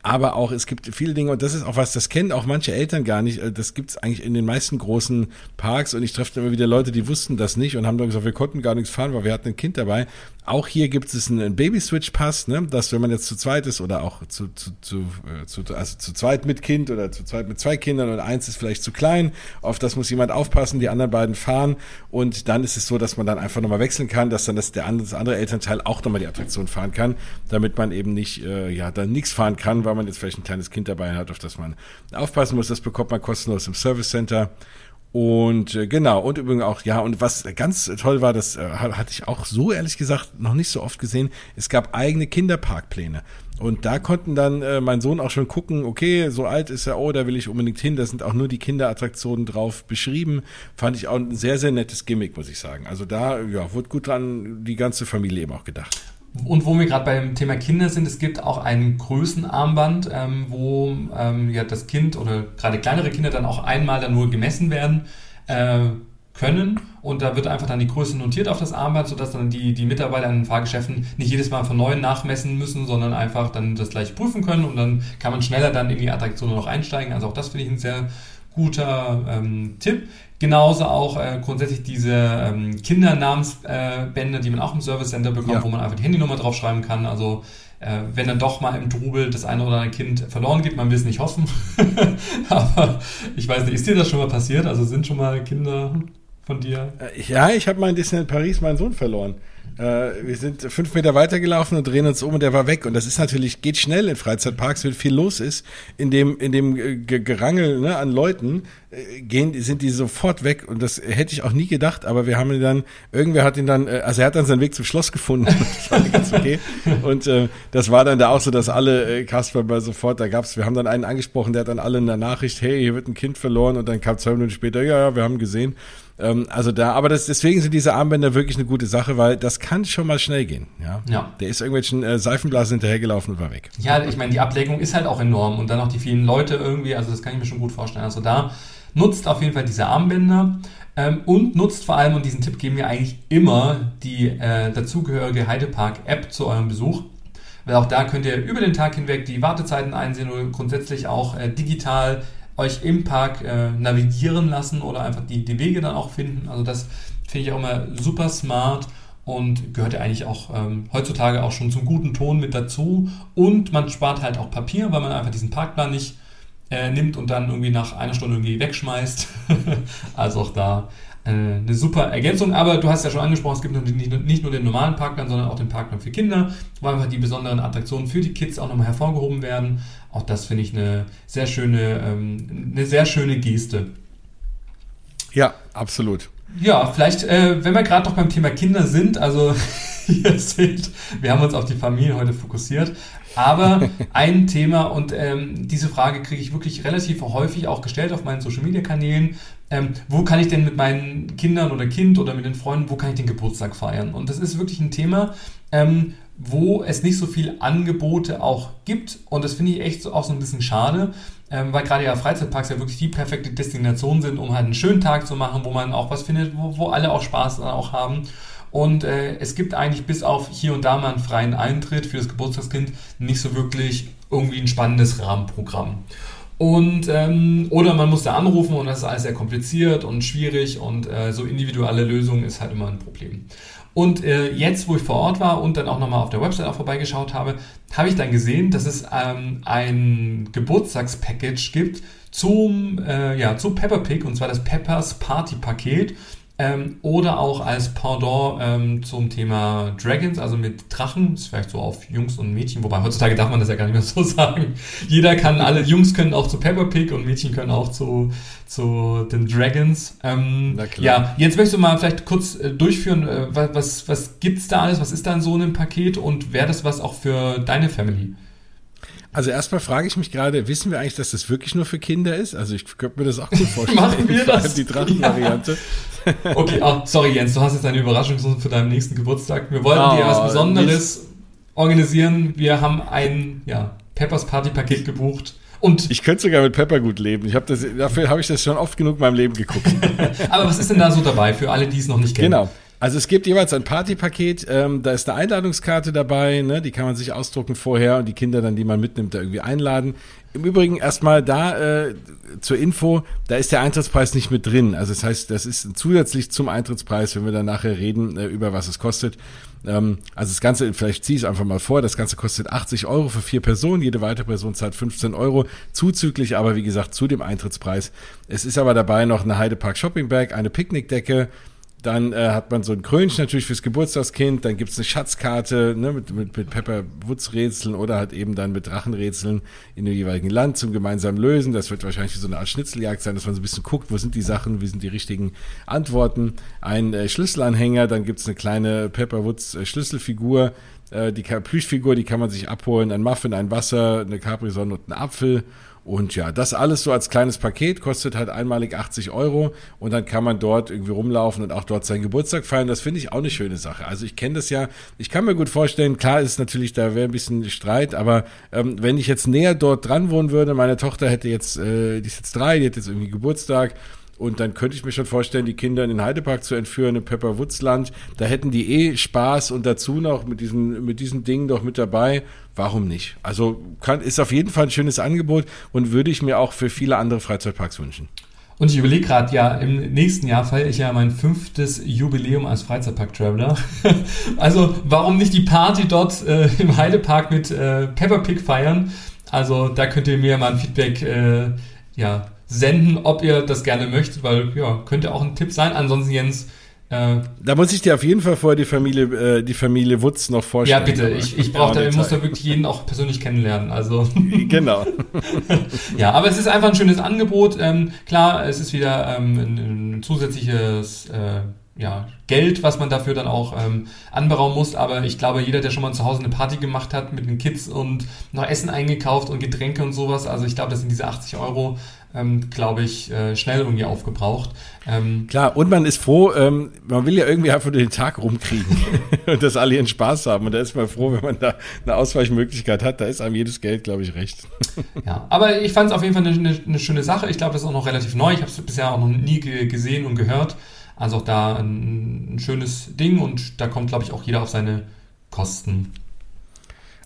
aber auch es gibt viele Dinge und das ist auch was, das kennen auch manche Eltern gar nicht. Äh, das gibt's eigentlich in den meisten großen Parks und ich treffe immer wieder Leute, die wussten das nicht und haben dann gesagt, wir konnten gar nichts fahren, weil wir hatten ein Kind dabei. Auch hier gibt es einen Baby-Switch-Pass, ne, dass wenn man jetzt zu zweit ist oder auch zu, zu, zu, äh, zu, also zu zweit mit Kind oder zu zweit mit zwei Kindern und eins ist vielleicht zu klein, auf das muss jemand aufpassen, die anderen beiden fahren und dann ist es so, dass man dann einfach nochmal wechseln kann, dass dann das, der andere, das andere Elternteil auch nochmal die Attraktion fahren kann, damit man eben nicht, äh, ja, dann nichts fahren kann, weil man jetzt vielleicht ein kleines Kind dabei hat, auf das man aufpassen muss. Das bekommt man kostenlos im Service Center. Und äh, genau, und übrigens auch, ja, und was ganz toll war, das äh, hatte ich auch so ehrlich gesagt noch nicht so oft gesehen, es gab eigene Kinderparkpläne. Und da konnten dann äh, mein Sohn auch schon gucken, okay, so alt ist er, oh, da will ich unbedingt hin. Da sind auch nur die Kinderattraktionen drauf beschrieben. Fand ich auch ein sehr, sehr nettes Gimmick, muss ich sagen. Also da, ja, wurde gut dran die ganze Familie eben auch gedacht. Und wo wir gerade beim Thema Kinder sind, es gibt auch ein Größenarmband, ähm, wo ähm, ja das Kind oder gerade kleinere Kinder dann auch einmal dann nur gemessen werden äh, können. Und da wird einfach dann die Größe notiert auf das Armband, sodass dann die, die Mitarbeiter in den Fahrgeschäften nicht jedes Mal von neuem nachmessen müssen, sondern einfach dann das gleich prüfen können und dann kann man schneller dann in die Attraktion noch einsteigen. Also auch das finde ich ein sehr guter ähm, Tipp. Genauso auch äh, grundsätzlich diese ähm, Kindernamensbände, äh, die man auch im Service Center bekommt, ja. wo man einfach die Handynummer draufschreiben kann. Also äh, wenn dann doch mal im Trubel das eine oder andere Kind verloren geht, man will es nicht hoffen. Aber ich weiß nicht, ist dir das schon mal passiert? Also sind schon mal Kinder von dir? Äh, ja, ich habe mal in Disneyland Paris meinen Sohn verloren. Äh, wir sind fünf Meter weitergelaufen und drehen uns um und der war weg. Und das ist natürlich, geht schnell in Freizeitparks, wenn viel los ist. In dem, in dem äh, Gerangel ne, an Leuten gehen, sind die sofort weg. Und das hätte ich auch nie gedacht, aber wir haben ihn dann, irgendwer hat ihn dann, also er hat dann seinen Weg zum Schloss gefunden. das okay. Und äh, das war dann da auch so, dass alle äh, Kasper bei sofort, da gab's, wir haben dann einen angesprochen, der hat dann alle in der Nachricht, hey, hier wird ein Kind verloren und dann kam zwei Minuten später, ja, ja, wir haben gesehen. Ähm, also da, aber das, deswegen sind diese Armbänder wirklich eine gute Sache, weil das kann schon mal schnell gehen. Ja. ja. Der ist irgendwelchen äh, Seifenblasen hinterhergelaufen und war weg. Ja, ich meine, die Ablenkung ist halt auch enorm und dann auch die vielen Leute irgendwie, also das kann ich mir schon gut vorstellen. Also da nutzt auf jeden Fall diese Armbänder. Ähm, und nutzt vor allem, und diesen Tipp geben wir eigentlich immer, die äh, dazugehörige Heidepark-App zu eurem Besuch. Weil auch da könnt ihr über den Tag hinweg die Wartezeiten einsehen oder grundsätzlich auch äh, digital euch im Park äh, navigieren lassen oder einfach die, die Wege dann auch finden. Also das finde ich auch immer super smart und gehört ja eigentlich auch ähm, heutzutage auch schon zum guten Ton mit dazu. Und man spart halt auch Papier, weil man einfach diesen Parkplan nicht äh, nimmt und dann irgendwie nach einer Stunde irgendwie wegschmeißt. also auch da äh, eine super Ergänzung. Aber du hast ja schon angesprochen, es gibt nicht nur den normalen Parkplan, sondern auch den Parkplan für Kinder, wo einfach die besonderen Attraktionen für die Kids auch nochmal hervorgehoben werden. Auch das finde ich eine sehr schöne, ähm, eine sehr schöne Geste. Ja, absolut. Ja, vielleicht, äh, wenn wir gerade noch beim Thema Kinder sind, also ihr seht, wir haben uns auf die Familie heute fokussiert, aber ein Thema und ähm, diese Frage kriege ich wirklich relativ häufig auch gestellt auf meinen Social Media Kanälen. Ähm, wo kann ich denn mit meinen Kindern oder Kind oder mit den Freunden, wo kann ich den Geburtstag feiern? Und das ist wirklich ein Thema, ähm, wo es nicht so viele Angebote auch gibt. Und das finde ich echt auch so ein bisschen schade, ähm, weil gerade ja Freizeitparks ja wirklich die perfekte Destination sind, um halt einen schönen Tag zu machen, wo man auch was findet, wo, wo alle auch Spaß auch haben. Und äh, es gibt eigentlich bis auf hier und da mal einen freien Eintritt für das Geburtstagskind nicht so wirklich irgendwie ein spannendes Rahmenprogramm. Und ähm, oder man muss da anrufen und das ist alles sehr kompliziert und schwierig und äh, so individuelle Lösungen ist halt immer ein Problem. Und äh, jetzt, wo ich vor Ort war und dann auch nochmal auf der Website auch vorbeigeschaut habe, habe ich dann gesehen, dass es ähm, ein Geburtstagspackage gibt zum, äh, ja, zu Pepper Pig und zwar das Peppers Party Paket. Ähm, oder auch als Pendant ähm, zum Thema Dragons, also mit Drachen, ist vielleicht so auf Jungs und Mädchen, wobei heutzutage darf man das ja gar nicht mehr so sagen. Jeder kann, alle Jungs können auch zu Pepper Pig und Mädchen können auch zu, zu den Dragons. Ähm, Na klar. Ja, jetzt möchtest du mal vielleicht kurz äh, durchführen, äh, was, was, was gibt's da alles, was ist da in so einem Paket und wäre das was auch für deine Family? Also erstmal frage ich mich gerade, wissen wir eigentlich, dass das wirklich nur für Kinder ist? Also ich könnte mir das auch gut vorstellen. Machen wir das? Die Drachenvariante. Ja. Okay, ah, sorry Jens, du hast jetzt eine Überraschung für deinen nächsten Geburtstag. Wir wollten oh, dir was Besonderes nicht. organisieren. Wir haben ein ja, Peppers Party Paket gebucht. Und ich könnte sogar mit Pepper gut leben. Ich hab das, dafür habe ich das schon oft genug in meinem Leben geguckt. Aber was ist denn da so dabei für alle, die es noch nicht kennen? Genau. Also es gibt jeweils ein Partypaket, ähm, da ist eine Einladungskarte dabei, ne? die kann man sich ausdrucken vorher und die Kinder dann, die man mitnimmt, da irgendwie einladen. Im Übrigen erstmal da äh, zur Info, da ist der Eintrittspreis nicht mit drin. Also das heißt, das ist zusätzlich zum Eintrittspreis, wenn wir dann nachher reden, äh, über was es kostet. Ähm, also das Ganze, vielleicht ziehe ich es einfach mal vor, das Ganze kostet 80 Euro für vier Personen, jede weitere Person zahlt 15 Euro, zuzüglich aber wie gesagt zu dem Eintrittspreis. Es ist aber dabei noch eine Heidepark Shopping Bag, eine Picknickdecke, dann äh, hat man so ein Krönchen natürlich fürs Geburtstagskind. Dann gibt's eine Schatzkarte ne, mit, mit, mit Pepper Woods Rätseln oder halt eben dann mit Drachenrätseln in dem jeweiligen Land zum gemeinsamen Lösen. Das wird wahrscheinlich so eine Art Schnitzeljagd sein, dass man so ein bisschen guckt, wo sind die Sachen, wie sind die richtigen Antworten. Ein äh, Schlüsselanhänger, dann gibt's eine kleine Pepper Woods äh, Schlüsselfigur. Äh, die Plüschfigur, die kann man sich abholen. Ein Muffin, ein Wasser, eine Capri-Sonne und ein Apfel. Und ja, das alles so als kleines Paket kostet halt einmalig 80 Euro und dann kann man dort irgendwie rumlaufen und auch dort seinen Geburtstag feiern. Das finde ich auch eine schöne Sache. Also ich kenne das ja, ich kann mir gut vorstellen, klar ist natürlich, da wäre ein bisschen Streit, aber ähm, wenn ich jetzt näher dort dran wohnen würde, meine Tochter hätte jetzt, äh, die ist jetzt drei, die hat jetzt irgendwie Geburtstag und dann könnte ich mir schon vorstellen, die Kinder in den Heidepark zu entführen, in Pepper Woods Land. Da hätten die eh Spaß und dazu noch mit diesen, mit diesen Dingen doch mit dabei. Warum nicht? Also kann, ist auf jeden Fall ein schönes Angebot und würde ich mir auch für viele andere Freizeitparks wünschen. Und ich überlege gerade, ja, im nächsten Jahr feiere ich ja mein fünftes Jubiläum als Freizeitpark-Traveler. also warum nicht die Party dort äh, im Heidepark mit äh, Pepper Pig feiern? Also da könnt ihr mir mal ein Feedback äh, ja, senden, ob ihr das gerne möchtet, weil ja, könnte auch ein Tipp sein. Ansonsten, Jens, Äh, da muss ich dir auf jeden Fall vorher die Familie, äh, die Familie Wutz noch vorstellen. Ja, bitte. Ich, ich brauche da, ich muss da wirklich jeden auch persönlich kennenlernen. Also. genau. ja, aber es ist einfach ein schönes Angebot. Ähm, klar, es ist wieder ähm, ein, ein, zusätzliches äh, ja, Geld, was man dafür dann auch ähm, anberaumen muss. Aber ich glaube, jeder, der schon mal zu Hause eine Party gemacht hat mit den Kids und noch Essen eingekauft und Getränke und sowas, also ich glaube, das sind diese 80 Euro, ähm, glaube ich, äh, schnell irgendwie aufgebraucht. Ähm, Klar, und man ist froh, ähm, man will ja irgendwie einfach den Tag rumkriegen und dass alle ihren Spaß haben. Und da ist man froh, wenn man da eine Ausweichmöglichkeit hat. Da ist einem jedes Geld, glaube ich, recht. ja, aber ich fand es auf jeden Fall eine, eine, eine schöne Sache. Ich glaube, das ist auch noch relativ neu. Ich habe es bisher auch noch nie gesehen und gehört. Also auch da ein, ein schönes Ding und da kommt, glaube ich, auch jeder auf seine Kosten.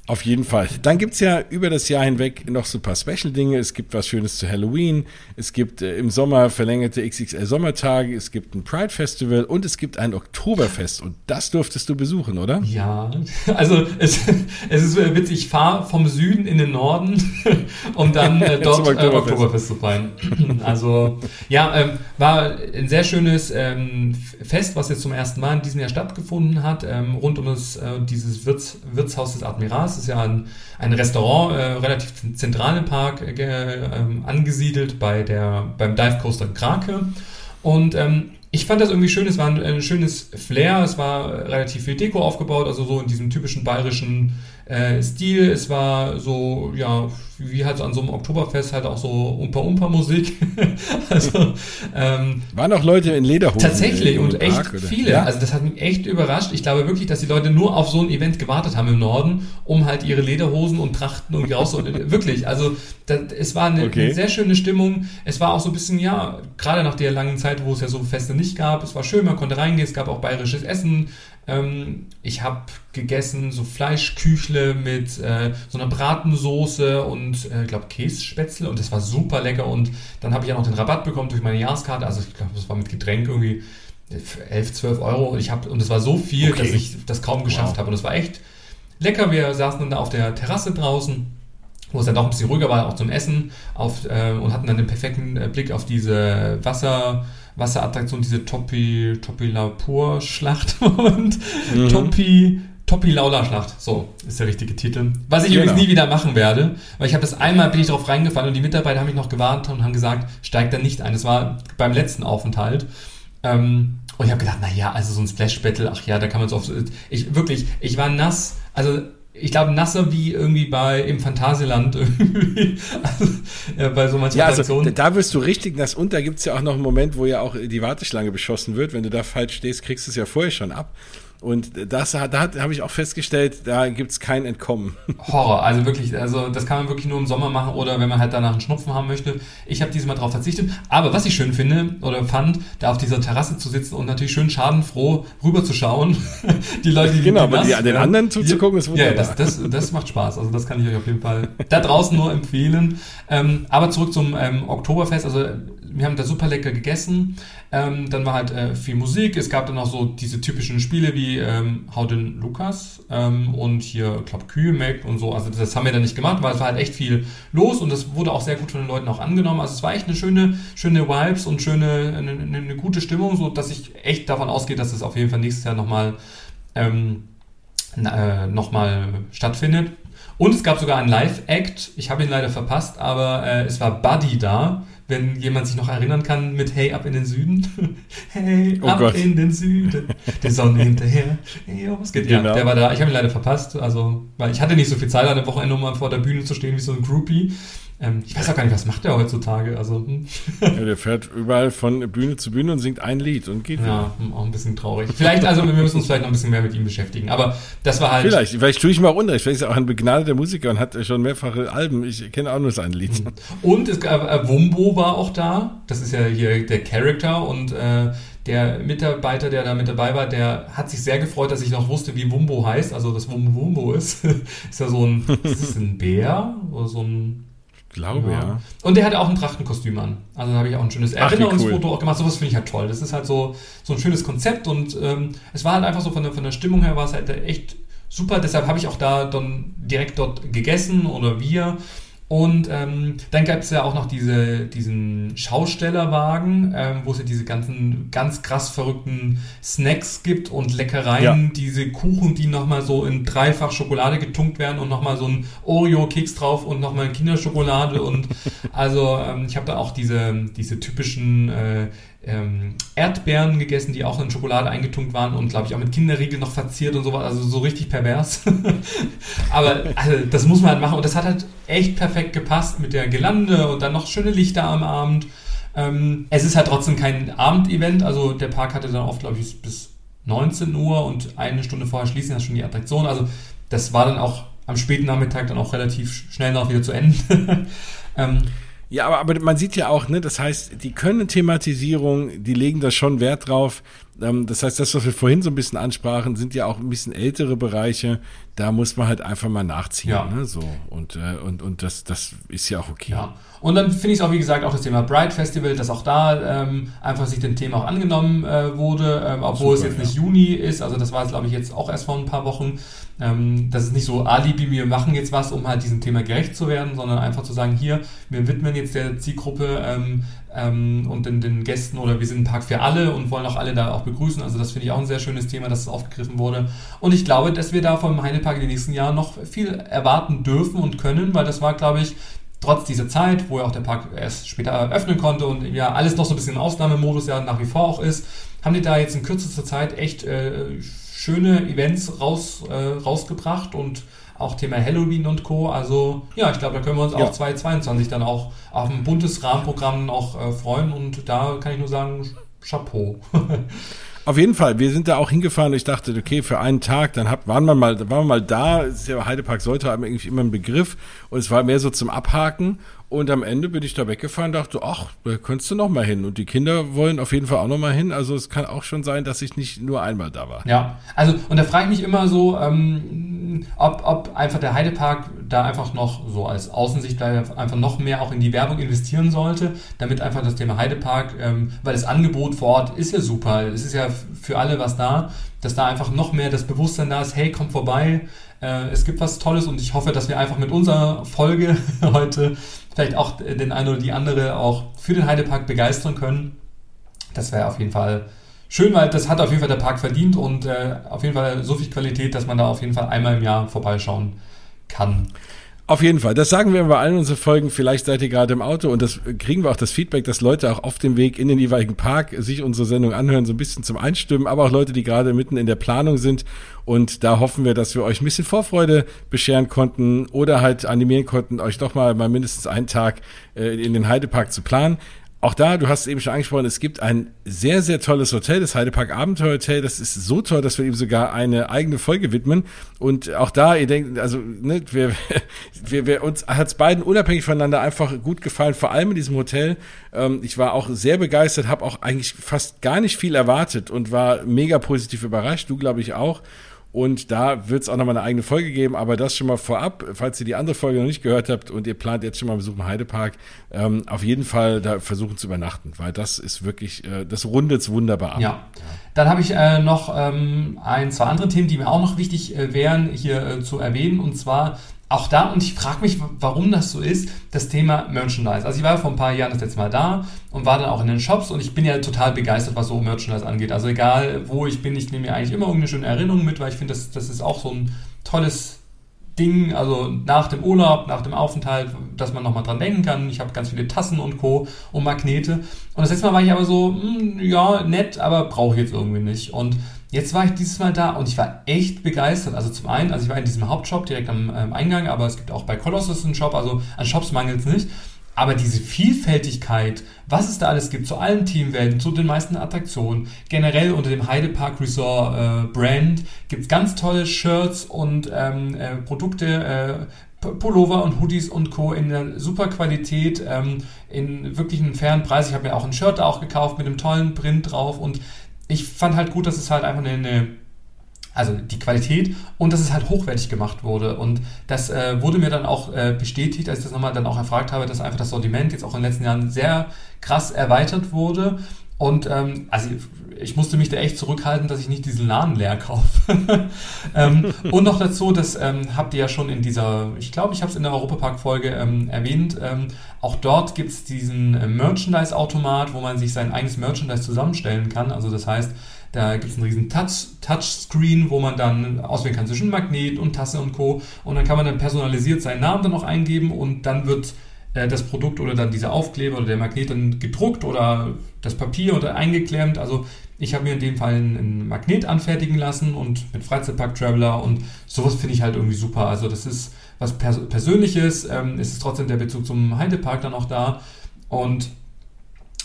Auf jeden Fall. Dann gibt's ja über das Jahr hinweg noch so ein paar Special-Dinge. Es gibt was Schönes zu Halloween. Es gibt äh, im Sommer verlängerte XXL-Sommertage. Es gibt ein Pride-Festival und es gibt ein Oktoberfest. Und das durftest du besuchen, oder? Ja, also es, es ist witzig. Ich fahre vom Süden in den Norden, um dann äh, dort äh, Oktoberfest. Oktoberfest. zu feiern. also ja, ähm, war ein sehr schönes ähm, Fest, was jetzt zum ersten Mal in diesem Jahr stattgefunden hat, ähm, rund um das, äh, dieses Wirts, Wirtshaus des Admirals ist ja ein, ein Restaurant, äh, relativ zentral im Park äh, ähm, angesiedelt bei der, beim Dive Coaster Krake. Und ähm, ich fand das irgendwie schön, es war ein, ein, schönes Flair, es war relativ viel Deko aufgebaut, also so in diesem typischen bayerischen äh, Stil. Es war so, ja, wie halt so an so einem Oktoberfest halt auch so Umpa-Umpa-Musik. also, ähm, Waren auch Leute in Lederhosen? Tatsächlich und echt Park, viele. Ja? Also das hat mich echt überrascht. Ich glaube wirklich, dass die Leute nur auf so ein Event gewartet haben im Norden, um halt ihre Lederhosen und Trachten irgendwie raus. wirklich, also das, es war eine, okay. eine, sehr schöne Stimmung. Es war auch so ein bisschen, ja, gerade nach der langen Zeit, wo es ja so Feste nicht gab, es war schön, man konnte reingehen, es gab auch bayerisches Essen. Ähm, ich habe gegessen so Fleischküchle mit äh, so einer Bratensoße und ich äh, glaube Kässpätzle und das war super lecker und dann habe ich ja noch den Rabatt bekommen durch meine Jahreskarte, also ich glaube, das war mit Getränk irgendwie 11, 12 Euro und ich habe und es war so viel, okay. dass ich das kaum geschafft wow. habe und es war echt lecker. Wir saßen dann da auf der Terrasse draußen wo es dann doch ein bisschen ruhiger war, auch zum Essen, auf, äh, und hatten dann den perfekten äh, Blick auf diese Wasser, Wasserattraktion, diese Topi, Topi Lapur Schlacht und mhm. Topi, Topi Laula Schlacht. So ist der richtige Titel. Was ich genau. übrigens nie wieder machen werde, weil ich habe das einmal bin ich drauf reingefallen und die Mitarbeiter haben mich noch gewarnt und haben gesagt, steigt da nicht ein. Das war beim letzten Aufenthalt. Ähm, und ich habe gedacht, na ja, also so ein Splash Battle, ach ja, da kann man so oft, ich wirklich, ich war nass, also ich glaube, nasser wie irgendwie bei im Phantasialand irgendwie. also, ja, bei so manchen ja, also, da wirst du richtig nass und da gibt es ja auch noch einen Moment, wo ja auch die Warteschlange beschossen wird. Wenn du da falsch stehst, kriegst du es ja vorher schon ab. Und das da habe ich auch festgestellt, da gibt es kein Entkommen. Horror, also wirklich, also das kann man wirklich nur im Sommer machen oder wenn man halt danach einen Schnupfen haben möchte. Ich habe diesmal darauf verzichtet. Aber was ich schön finde oder fand, da auf dieser Terrasse zu sitzen und natürlich schön schadenfroh rüberzuschauen. die Leute, die Genau, aber die, den anderen zuzugucken, ist wunderbar. Ja, das, das, das macht Spaß. Also das kann ich euch auf jeden Fall da draußen nur empfehlen. Ähm, aber zurück zum ähm, Oktoberfest. Also wir haben da super lecker gegessen. Ähm, dann war halt äh, viel Musik. Es gab dann auch so diese typischen Spiele wie ähm, Hau den Lukas ähm, und hier, ich glaube, Kühe und so. Also das haben wir dann nicht gemacht, weil es war halt echt viel los und das wurde auch sehr gut von den Leuten auch angenommen. Also es war echt eine schöne, schöne Vibes und schöne, eine, eine gute Stimmung, so dass ich echt davon ausgehe, dass es auf jeden Fall nächstes Jahr nochmal ähm, äh, noch stattfindet. Und es gab sogar einen Live-Act. Ich habe ihn leider verpasst, aber äh, es war Buddy da wenn jemand sich noch erinnern kann mit Hey ab in den Süden. hey oh ab Gott. in den Süden. Der Sonne hinterher. Hey, oh, was geht? Genau. Ja, der war da. Ich habe ihn leider verpasst. Also, weil ich hatte nicht so viel Zeit an der Wochenende, um mal vor der Bühne zu stehen wie so ein Groupie. Ähm, ich weiß auch gar nicht, was macht der heutzutage. Also, hm. ja, der fährt überall von Bühne zu Bühne und singt ein Lied und geht Ja, wieder. auch ein bisschen traurig. Vielleicht, also wir müssen uns vielleicht noch ein bisschen mehr mit ihm beschäftigen. Aber das war halt. Vielleicht, vielleicht tue ich mal unrecht. Vielleicht ist er auch ein begnadeter Musiker und hat schon mehrfache Alben. Ich kenne auch nur sein Lied. Hm. Und es äh, Wumbo war auch da. Das ist ja hier der Character und äh, der Mitarbeiter, der da mit dabei war, der hat sich sehr gefreut, dass ich noch wusste, wie Wumbo heißt. Also, das Wumbo Wumbo ist. ist ja so ein, ist ein Bär oder so ein glaube, ja. ja. Und der hatte auch ein Trachtenkostüm an. Also da habe ich auch ein schönes Erinnerungsfoto cool. auch gemacht. Sowas finde ich halt toll. Das ist halt so, so ein schönes Konzept und ähm, es war halt einfach so von der, von der Stimmung her war es halt echt super. Deshalb habe ich auch da dann direkt dort gegessen oder wir. Und ähm, dann gab es ja auch noch diese, diesen Schaustellerwagen, ähm, wo es ja diese ganzen ganz krass verrückten Snacks gibt und Leckereien, ja. diese Kuchen, die nochmal so in dreifach Schokolade getunkt werden und nochmal so ein Oreo-Keks drauf und nochmal Kinderschokolade und also ähm, ich habe da auch diese, diese typischen äh, ähm, Erdbeeren gegessen, die auch in Schokolade eingetunkt waren und glaube ich auch mit Kinderriegel noch verziert und sowas, also so richtig pervers. Aber also, das muss man halt machen und das hat halt echt perfekt gepasst mit der Gelande und dann noch schöne Lichter am Abend. Ähm, es ist halt trotzdem kein Abendevent, also der Park hatte dann oft, glaube ich, bis 19 Uhr und eine Stunde vorher schließen ja schon die Attraktion. Also das war dann auch am späten Nachmittag dann auch relativ schnell noch wieder zu Ende. ähm, ja, aber, aber man sieht ja auch, ne, das heißt, die können Thematisierung, die legen da schon Wert drauf. Ähm, das heißt, das, was wir vorhin so ein bisschen ansprachen, sind ja auch ein bisschen ältere Bereiche. Da muss man halt einfach mal nachziehen. Ja. Ne, so. Und, äh, und, und das, das ist ja auch okay. Ja. Und dann finde ich es auch, wie gesagt, auch das Thema Bright Festival, dass auch da ähm, einfach sich dem Thema auch angenommen äh, wurde, ähm, obwohl Super, es jetzt ja. nicht Juni ist. Also das war es, glaube ich, jetzt auch erst vor ein paar Wochen. Ähm, das ist nicht so Alibi, wir machen jetzt was, um halt diesem Thema gerecht zu werden, sondern einfach zu sagen, hier, wir widmen jetzt der Zielgruppe ähm, ähm, und den, den Gästen oder wir sind ein Park für alle und wollen auch alle da auch begrüßen. Also das finde ich auch ein sehr schönes Thema, dass es aufgegriffen wurde. Und ich glaube, dass wir da vom Heidepark in den nächsten Jahren noch viel erwarten dürfen und können, weil das war, glaube ich, trotz dieser Zeit, wo ja auch der Park erst später eröffnen konnte und ja alles noch so ein bisschen im Ausnahmemodus ja nach wie vor auch ist, haben die da jetzt in kürzester Zeit echt äh, schöne Events raus, äh, rausgebracht und auch Thema Halloween und Co. Also ja, ich glaube, da können wir uns ja. auch 2022 dann auch auf ein buntes Rahmenprogramm noch äh, freuen und da kann ich nur sagen, Chapeau. Auf jeden Fall, wir sind da auch hingefahren und ich dachte, okay, für einen Tag, dann hab, waren wir mal, waren wir mal da, ist ja Heidepark sollte haben irgendwie immer ein Begriff und es war mehr so zum Abhaken und am Ende bin ich da weggefahren dachte, ach, da könntest du noch mal hin. Und die Kinder wollen auf jeden Fall auch noch mal hin. Also es kann auch schon sein, dass ich nicht nur einmal da war. Ja, also und da frage ich mich immer so, ähm, ob, ob einfach der Heidepark da einfach noch so als Außensicht einfach noch mehr auch in die Werbung investieren sollte, damit einfach das Thema Heidepark, ähm, weil das Angebot vor Ort ist ja super, es ist ja für alle was da, dass da einfach noch mehr das Bewusstsein da ist, hey, komm vorbei, äh, es gibt was Tolles und ich hoffe, dass wir einfach mit unserer Folge heute vielleicht auch den einen oder die andere auch für den Heidepark begeistern können. Das wäre auf jeden Fall schön, weil das hat auf jeden Fall der Park verdient und äh, auf jeden Fall so viel Qualität, dass man da auf jeden Fall einmal im Jahr vorbeischauen kann. Auf jeden Fall. Das sagen wir bei allen unseren Folgen. Vielleicht seid ihr gerade im Auto und das kriegen wir auch das Feedback, dass Leute auch auf dem Weg in den jeweiligen Park sich unsere Sendung anhören, so ein bisschen zum Einstimmen, aber auch Leute, die gerade mitten in der Planung sind. Und da hoffen wir, dass wir euch ein bisschen Vorfreude bescheren konnten oder halt animieren konnten, euch doch mal, mal mindestens einen Tag äh, in den Heidepark zu planen. Auch da, du hast eben schon angesprochen, es gibt ein sehr, sehr tolles Hotel, das Heidepark Abenteuer Hotel. Das ist so toll, dass wir ihm sogar eine eigene Folge widmen. Und auch da, ihr denkt, also, ne, wir, wir, wir uns hat es beiden unabhängig voneinander einfach gut gefallen, vor allem in diesem Hotel. Ähm, ich war auch sehr begeistert, habe auch eigentlich fast gar nicht viel erwartet und war mega positiv überrascht. Du, glaube ich, auch. Und da wird es auch nochmal eine eigene Folge geben, aber das schon mal vorab, falls ihr die andere Folge noch nicht gehört habt und ihr plant jetzt schon mal Besuch im Heidepark, ähm, auf jeden Fall da versuchen zu übernachten, weil das ist wirklich, äh, das rundet es wunderbar ab. Ja. Dann habe ich äh, noch ähm, ein, zwei andere Themen, die mir auch noch wichtig äh, wären, hier äh, zu erwähnen. Und zwar auch da, und ich frage mich, warum das so ist, das Thema Merchandise. Also ich war vor ein paar Jahren das letzte Mal da und war dann auch in den Shops und ich bin ja total begeistert, was so Merchandise angeht. Also egal, wo ich bin, ich nehme mir eigentlich immer irgendeine schöne Erinnerung mit, weil ich finde, das, das ist auch so ein tolles Ding, also nach dem Urlaub, nach dem Aufenthalt, dass man nochmal dran denken kann. Ich habe ganz viele Tassen und Co. und Magnete. Und das letzte Mal war ich aber so, mh, hm, ja, nett, aber brauche ich jetzt irgendwie nicht. Und Jetzt war ich dieses Mal da und ich war echt begeistert. Also zum einen, also ich war in diesem Hauptshop direkt am ähm, Eingang, aber es gibt auch bei Colossus einen Shop, also an Shops mangelt es nicht. Aber diese Vielfältigkeit, was es da alles gibt, zu allen Teamwelten, zu den meisten Attraktionen, generell unter dem Heidepark Resort äh, Brand, gibt es ganz tolle Shirts und ähm, äh, Produkte, äh, Pullover und Hoodies und Co. in der super Qualität, ähm, in wirklich einem fairen Preis. Ich habe mir auch ein Shirt auch gekauft mit einem tollen Print drauf und ich fand halt gut, dass es halt einfach eine, eine also die Qualität und dass es halt hochwertig gemacht wurde. Und das äh, wurde mir dann auch äh, bestätigt, als ich das nochmal dann auch erfragt habe, dass einfach das Sortiment jetzt auch in den letzten Jahren sehr krass erweitert wurde. Und ähm, also ich musste mich da echt zurückhalten, dass ich nicht diesen Laden leer kaufe. ähm, und noch dazu, das ähm, habt ihr ja schon in dieser, ich glaube, ich habe es in der Europapark-Folge ähm, erwähnt, ähm, auch dort gibt es diesen äh, Merchandise-Automat, wo man sich sein eigenes Merchandise zusammenstellen kann. Also das heißt, da gibt es einen riesen Touch, Touchscreen, wo man dann auswählen kann zwischen Magnet und Tasse und Co. Und dann kann man dann personalisiert seinen Namen dann noch eingeben und dann wird das Produkt oder dann dieser Aufkleber oder der Magnet dann gedruckt oder das Papier oder eingeklemmt. Also ich habe mir in dem Fall einen Magnet anfertigen lassen und mit Freizeitpark Traveler und sowas finde ich halt irgendwie super. Also das ist was Pers Persönliches, ähm, es ist trotzdem der Bezug zum Heidepark dann auch da und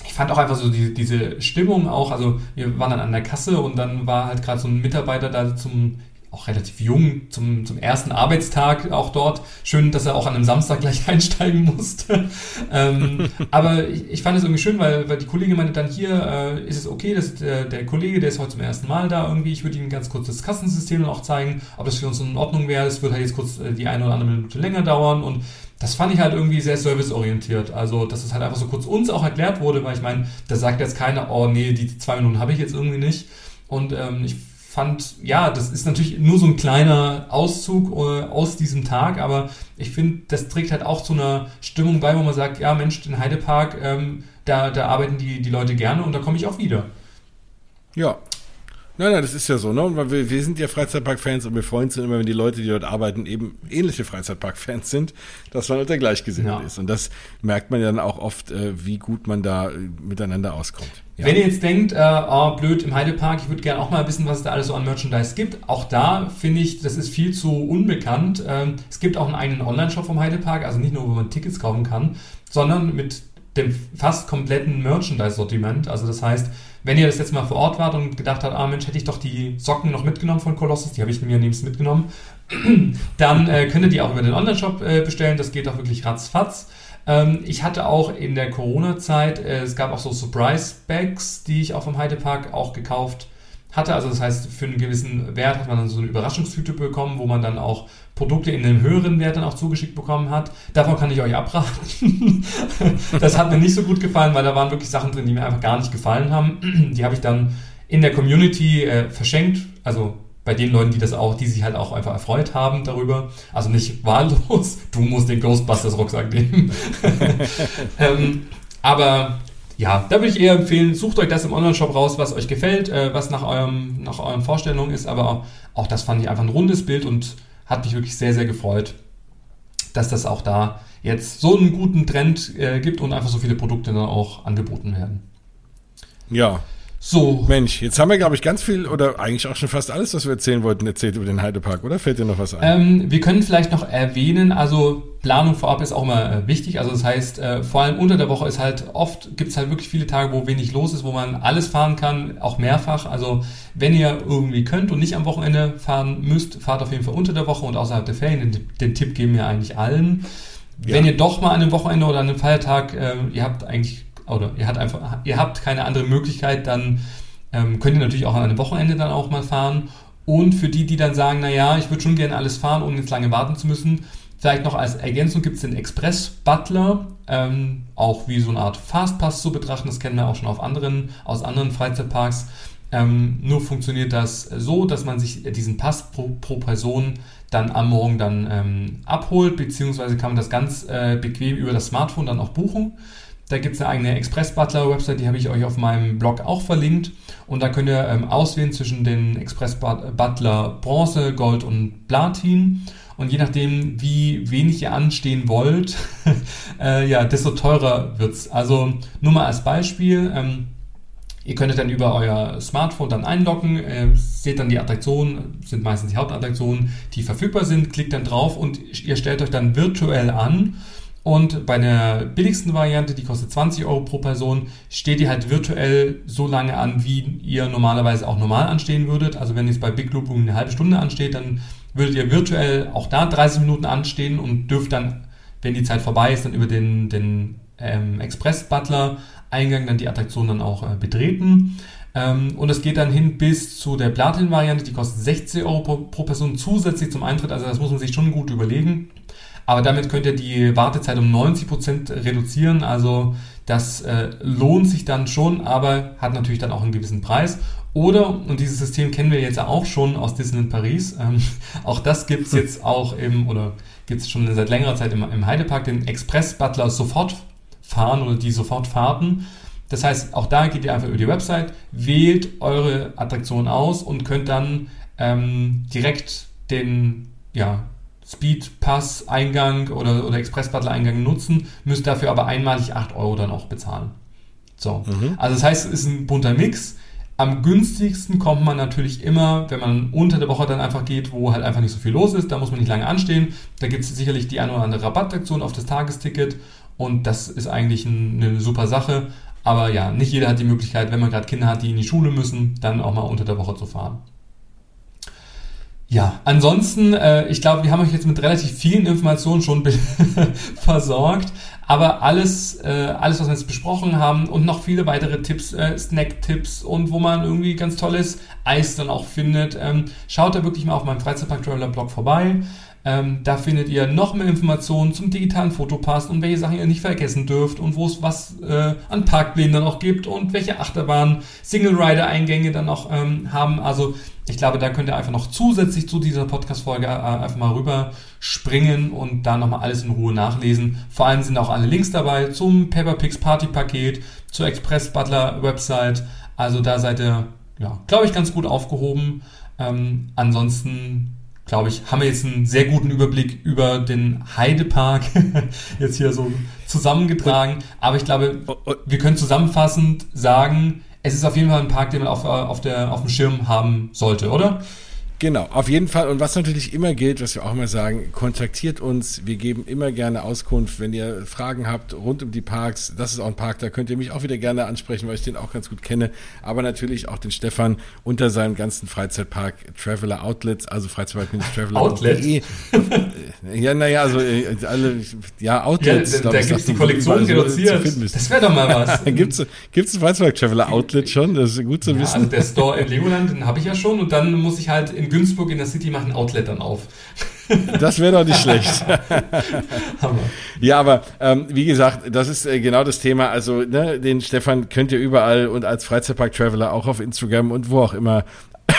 ich fand auch einfach so die, diese Stimmung auch, also wir waren dann an der Kasse und dann war halt gerade so ein Mitarbeiter da zum auch relativ jung zum, zum ersten Arbeitstag auch dort. Schön, dass er auch an einem Samstag gleich einsteigen musste. ähm, aber ich, ich, fand es irgendwie schön, weil, weil die Kollegin meinte dann hier, äh, ist es okay, dass der, der Kollege, der ist heute zum ersten Mal da irgendwie, ich würde ihm ganz kurz das Kassensystem auch zeigen, ob das für uns in Ordnung wäre. Es wird halt jetzt kurz äh, die eine oder andere Minute länger dauern und das fand ich halt irgendwie sehr serviceorientiert. Also, dass es halt einfach so kurz uns auch erklärt wurde, weil ich meine, da sagt jetzt keiner, oh nee, die zwei Minuten habe ich jetzt irgendwie nicht. Und ähm, ich fand, ja, das ist natürlich nur so ein kleiner Auszug äh, aus diesem Tag, aber ich finde, das trägt halt auch zu einer Stimmung bei, wo man sagt, ja Mensch, den Heidepark, ähm, da, da arbeiten die, die Leute gerne und da komme ich auch wieder. Ja, Nein, nein, das ist ja so, ne? Und wir, wir sind ja Freizeitpark-Fans und wir freuen uns immer, wenn die Leute, die dort arbeiten, eben ähnliche Freizeitpark-Fans sind, dass man unter Gleichgesinnten ja. ist. Und das merkt man ja dann auch oft, äh, wie gut man da äh, miteinander auskommt. Ja. Wenn ihr jetzt denkt, äh, oh, blöd im Heidepark, ich würde gerne auch mal wissen, was es da alles so an Merchandise gibt. Auch da finde ich, das ist viel zu unbekannt. Ähm, es gibt auch einen eigenen Online-Shop vom Heidepark, also nicht nur, wo man Tickets kaufen kann, sondern mit dem fast kompletten Merchandise-Sortiment. Also das heißt, wenn ihr das jetzt mal vor Ort wart und gedacht habt, ah Mensch, hätte ich doch die Socken noch mitgenommen von Colossus, die habe ich mir nebst mitgenommen, dann äh, könnt ihr die auch über den Online-Shop äh, bestellen. Das geht auch wirklich ratzfatz. Ähm, ich hatte auch in der Corona-Zeit, äh, es gab auch so Surprise-Bags, die ich auch vom Heidepark auch gekauft hatte. Also das heißt, für einen gewissen Wert hat man dann so eine Überraschungstüte bekommen, wo man dann auch Produkte in einem höheren Wert dann auch zugeschickt bekommen hat. Davon kann ich euch abraten. das hat mir nicht so gut gefallen, weil da waren wirklich Sachen drin, die mir einfach gar nicht gefallen haben. Die habe ich dann in der Community äh, verschenkt. Also bei den Leuten, die das auch, die sich halt auch einfach erfreut haben darüber. Also nicht wahllos, du musst den Ghostbusters Rucksack nehmen. ähm, aber ja, da würde ich eher empfehlen, sucht euch das im Online-Shop raus, was euch gefällt, äh, was nach, eurem, nach euren Vorstellungen ist. Aber auch, auch das fand ich einfach ein rundes Bild und hat mich wirklich sehr, sehr gefreut, dass das auch da jetzt so einen guten Trend äh, gibt und einfach so viele Produkte dann auch angeboten werden. Ja, so. Mensch, jetzt haben wir, glaube ich, ganz viel oder eigentlich auch schon fast alles, was wir erzählen wollten, erzählt über den Heidepark, oder? Fällt dir noch was ein? Ähm, wir können vielleicht noch erwähnen, also Planung vorab ist auch immer äh, wichtig. Also das heißt, äh, vor allem unter der Woche ist halt oft, gibt es halt wirklich viele Tage, wo wenig los ist, wo man alles fahren kann, auch mehrfach. Also wenn ihr irgendwie könnt und nicht am Wochenende fahren müsst, fahrt auf jeden Fall unter der Woche und außerhalb der Ferien. Den, den Tipp geben wir eigentlich allen. Ja. Wenn ihr doch mal an einem Wochenende oder an einem Feiertag, äh, ihr habt eigentlich oder ihr habt einfach, ihr habt keine andere Möglichkeit, dann ähm, könnt ihr natürlich auch an einem Wochenende dann auch mal fahren. Und für die, die dann sagen, naja, ich würde schon gerne alles fahren, ohne jetzt lange warten zu müssen, vielleicht noch als Ergänzung gibt es den Express Butler, ähm, auch wie so eine Art Fastpass zu betrachten. Das kennen wir auch schon auf anderen, aus anderen Freizeitparks. Ähm, nur funktioniert das so, dass man sich diesen Pass pro, pro Person dann am Morgen dann ähm, abholt, beziehungsweise kann man das ganz äh, bequem über das Smartphone dann auch buchen. Da gibt es eine eigene Express Butler Website, die habe ich euch auf meinem Blog auch verlinkt. Und da könnt ihr ähm, auswählen zwischen den Express Butler Bronze, Gold und Platin. Und je nachdem, wie wenig ihr anstehen wollt, äh, ja, desto teurer wird es. Also nur mal als Beispiel. Ähm, Ihr könntet dann über euer Smartphone dann einloggen, äh, seht dann die Attraktionen, sind meistens die Hauptattraktionen, die verfügbar sind, klickt dann drauf und ihr stellt euch dann virtuell an und bei der billigsten Variante, die kostet 20 Euro pro Person, steht ihr halt virtuell so lange an, wie ihr normalerweise auch normal anstehen würdet. Also wenn jetzt bei Big Loop eine halbe Stunde ansteht, dann würdet ihr virtuell auch da 30 Minuten anstehen und dürft dann, wenn die Zeit vorbei ist, dann über den, den ähm, Express-Butler-Eingang dann die Attraktion dann auch äh, betreten. Ähm, und es geht dann hin bis zu der Platin-Variante, die kostet 60 Euro pro, pro Person zusätzlich zum Eintritt. Also das muss man sich schon gut überlegen. Aber damit könnt ihr die Wartezeit um 90% reduzieren. Also Das äh, lohnt sich dann schon, aber hat natürlich dann auch einen gewissen Preis. Oder, und dieses System kennen wir jetzt auch schon aus Disneyland Paris, ähm, auch das gibt es jetzt auch im, oder gibt es schon seit längerer Zeit im, im Heidepark, den Express Butler Sofortfahren oder die Sofortfahrten. Das heißt, auch da geht ihr einfach über die Website, wählt eure Attraktion aus und könnt dann ähm, direkt den ja, Speed Pass Eingang oder, oder Express Butler Eingang nutzen, müsst dafür aber einmalig 8 Euro dann auch bezahlen. So. Mhm. Also das heißt, es ist ein bunter Mix. Am günstigsten kommt man natürlich immer, wenn man unter der Woche dann einfach geht, wo halt einfach nicht so viel los ist. Da muss man nicht lange anstehen. Da gibt es sicherlich die eine oder andere Rabattaktion auf das Tagesticket. Und das ist eigentlich eine super Sache. Aber ja, nicht jeder hat die Möglichkeit, wenn man gerade Kinder hat, die in die Schule müssen, dann auch mal unter der Woche zu fahren. Ja, ansonsten, äh, ich glaube, wir haben euch jetzt mit relativ vielen Informationen schon versorgt, aber alles, äh, alles, was wir jetzt besprochen haben und noch viele weitere Tipps, äh, Snack-Tipps und wo man irgendwie ganz tolles Eis dann auch findet, ähm, schaut da wirklich mal auf meinem Freizeitpark Traveler Blog vorbei. Ähm, da findet ihr noch mehr Informationen zum digitalen Fotopass und welche Sachen ihr nicht vergessen dürft und wo es was äh, an Parkplänen dann auch gibt und welche Achterbahn Single-Rider-Eingänge dann auch ähm, haben. Also ich glaube, da könnt ihr einfach noch zusätzlich zu dieser Podcast-Folge äh, einfach mal rüber springen und da nochmal alles in Ruhe nachlesen. Vor allem sind auch alle Links dabei zum Pepperpix Party-Paket, zur Express Butler Website. Also da seid ihr, ja, glaube ich, ganz gut aufgehoben. Ähm, ansonsten glaube ich, haben wir jetzt einen sehr guten Überblick über den Heidepark jetzt hier so zusammengetragen. Aber ich glaube, wir können zusammenfassend sagen, es ist auf jeden Fall ein Park, den man auf, auf, der, auf dem Schirm haben sollte, oder? Genau, auf jeden Fall. Und was natürlich immer gilt, was wir auch immer sagen, kontaktiert uns. Wir geben immer gerne Auskunft, wenn ihr Fragen habt rund um die Parks. Das ist auch ein Park, da könnt ihr mich auch wieder gerne ansprechen, weil ich den auch ganz gut kenne. Aber natürlich auch den Stefan unter seinem ganzen Freizeitpark Traveler Outlets, also Freizeitpark-Traveler. Outlet? ja, naja, also äh, alle, ja, Outlets. Ja, da, da gibt es die Kollektion reduziert. Das wäre doch mal was. gibt es ein Freizeitpark Traveler Outlet schon? Das ist gut zu ja, wissen. Also der Store in Legoland, den habe ich ja schon und dann muss ich halt in Günzburg in der City machen Outlet dann auf. Das wäre doch nicht schlecht. ja, aber ähm, wie gesagt, das ist äh, genau das Thema. Also ne, den Stefan könnt ihr überall und als Freizeitpark-Traveler auch auf Instagram und wo auch immer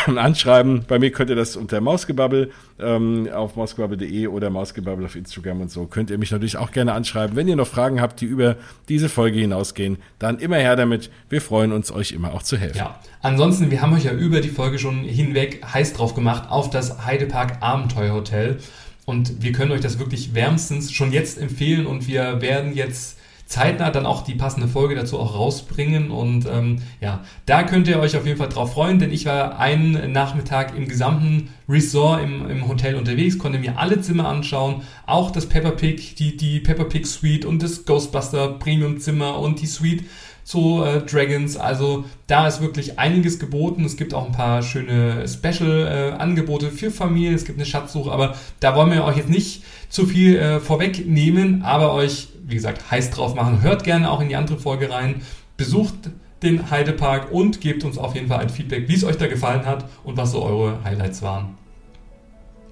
anschreiben. Bei mir könnt ihr das unter Mausgebabbel ähm, auf mausgebabbel.de oder Mausgebabbel auf Instagram und so. Könnt ihr mich natürlich auch gerne anschreiben. Wenn ihr noch Fragen habt, die über diese Folge hinausgehen, dann immer her damit. Wir freuen uns, euch immer auch zu helfen. Ja, ansonsten, wir haben euch ja über die Folge schon hinweg heiß drauf gemacht auf das Heidepark Abenteuerhotel. Und wir können euch das wirklich wärmstens schon jetzt empfehlen und wir werden jetzt zeitnah dann auch die passende Folge dazu auch rausbringen. Und ähm, ja, da könnt ihr euch auf jeden Fall drauf freuen, denn ich war einen Nachmittag im gesamten Resort im, im Hotel unterwegs, konnte mir alle Zimmer anschauen, auch das Pepper Pig, die, die Pepper Pig Suite und das Ghostbuster Premium Zimmer und die Suite zu äh, Dragons. Also da ist wirklich einiges geboten. Es gibt auch ein paar schöne Special-Angebote äh, für Familien. Es gibt eine Schatzsuche, aber da wollen wir euch jetzt nicht zu viel äh, vorwegnehmen, aber euch wie gesagt, heiß drauf machen. Hört gerne auch in die andere Folge rein. Besucht den Heidepark und gebt uns auf jeden Fall ein Feedback, wie es euch da gefallen hat und was so eure Highlights waren.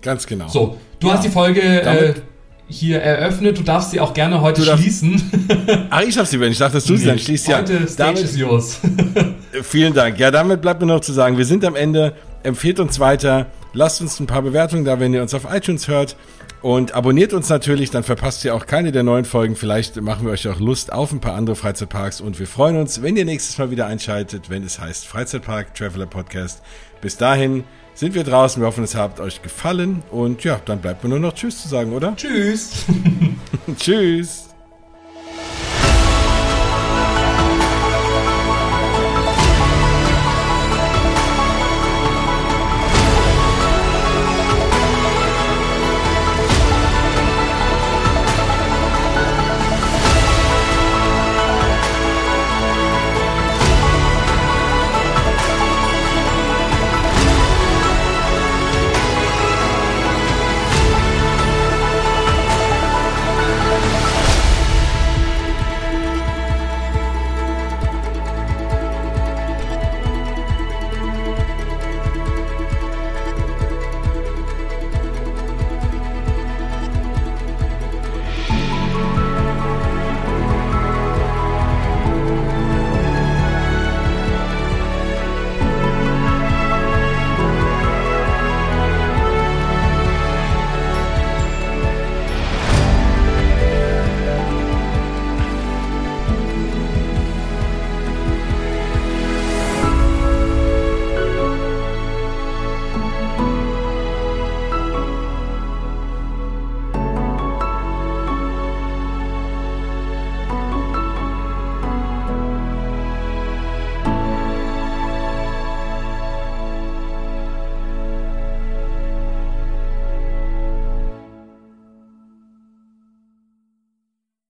Ganz genau. So, du ja, hast die Folge äh, hier eröffnet. Du darfst sie auch gerne heute schließen. Ach, ich darf sie, wenn ich dachte, dass du sie dann schließt. Ja, heute Stage damit, is yours. vielen Dank. Ja, damit bleibt mir noch zu sagen, wir sind am Ende. Empfehlt uns weiter. Lasst uns ein paar Bewertungen da, wenn ihr uns auf iTunes hört. Und abonniert uns natürlich, dann verpasst ihr auch keine der neuen Folgen. Vielleicht machen wir euch auch Lust auf ein paar andere Freizeitparks und wir freuen uns, wenn ihr nächstes Mal wieder einschaltet, wenn es heißt Freizeitpark Traveler Podcast. Bis dahin sind wir draußen. Wir hoffen, es hat euch gefallen und ja, dann bleibt mir nur noch Tschüss zu sagen, oder? Tschüss. Tschüss.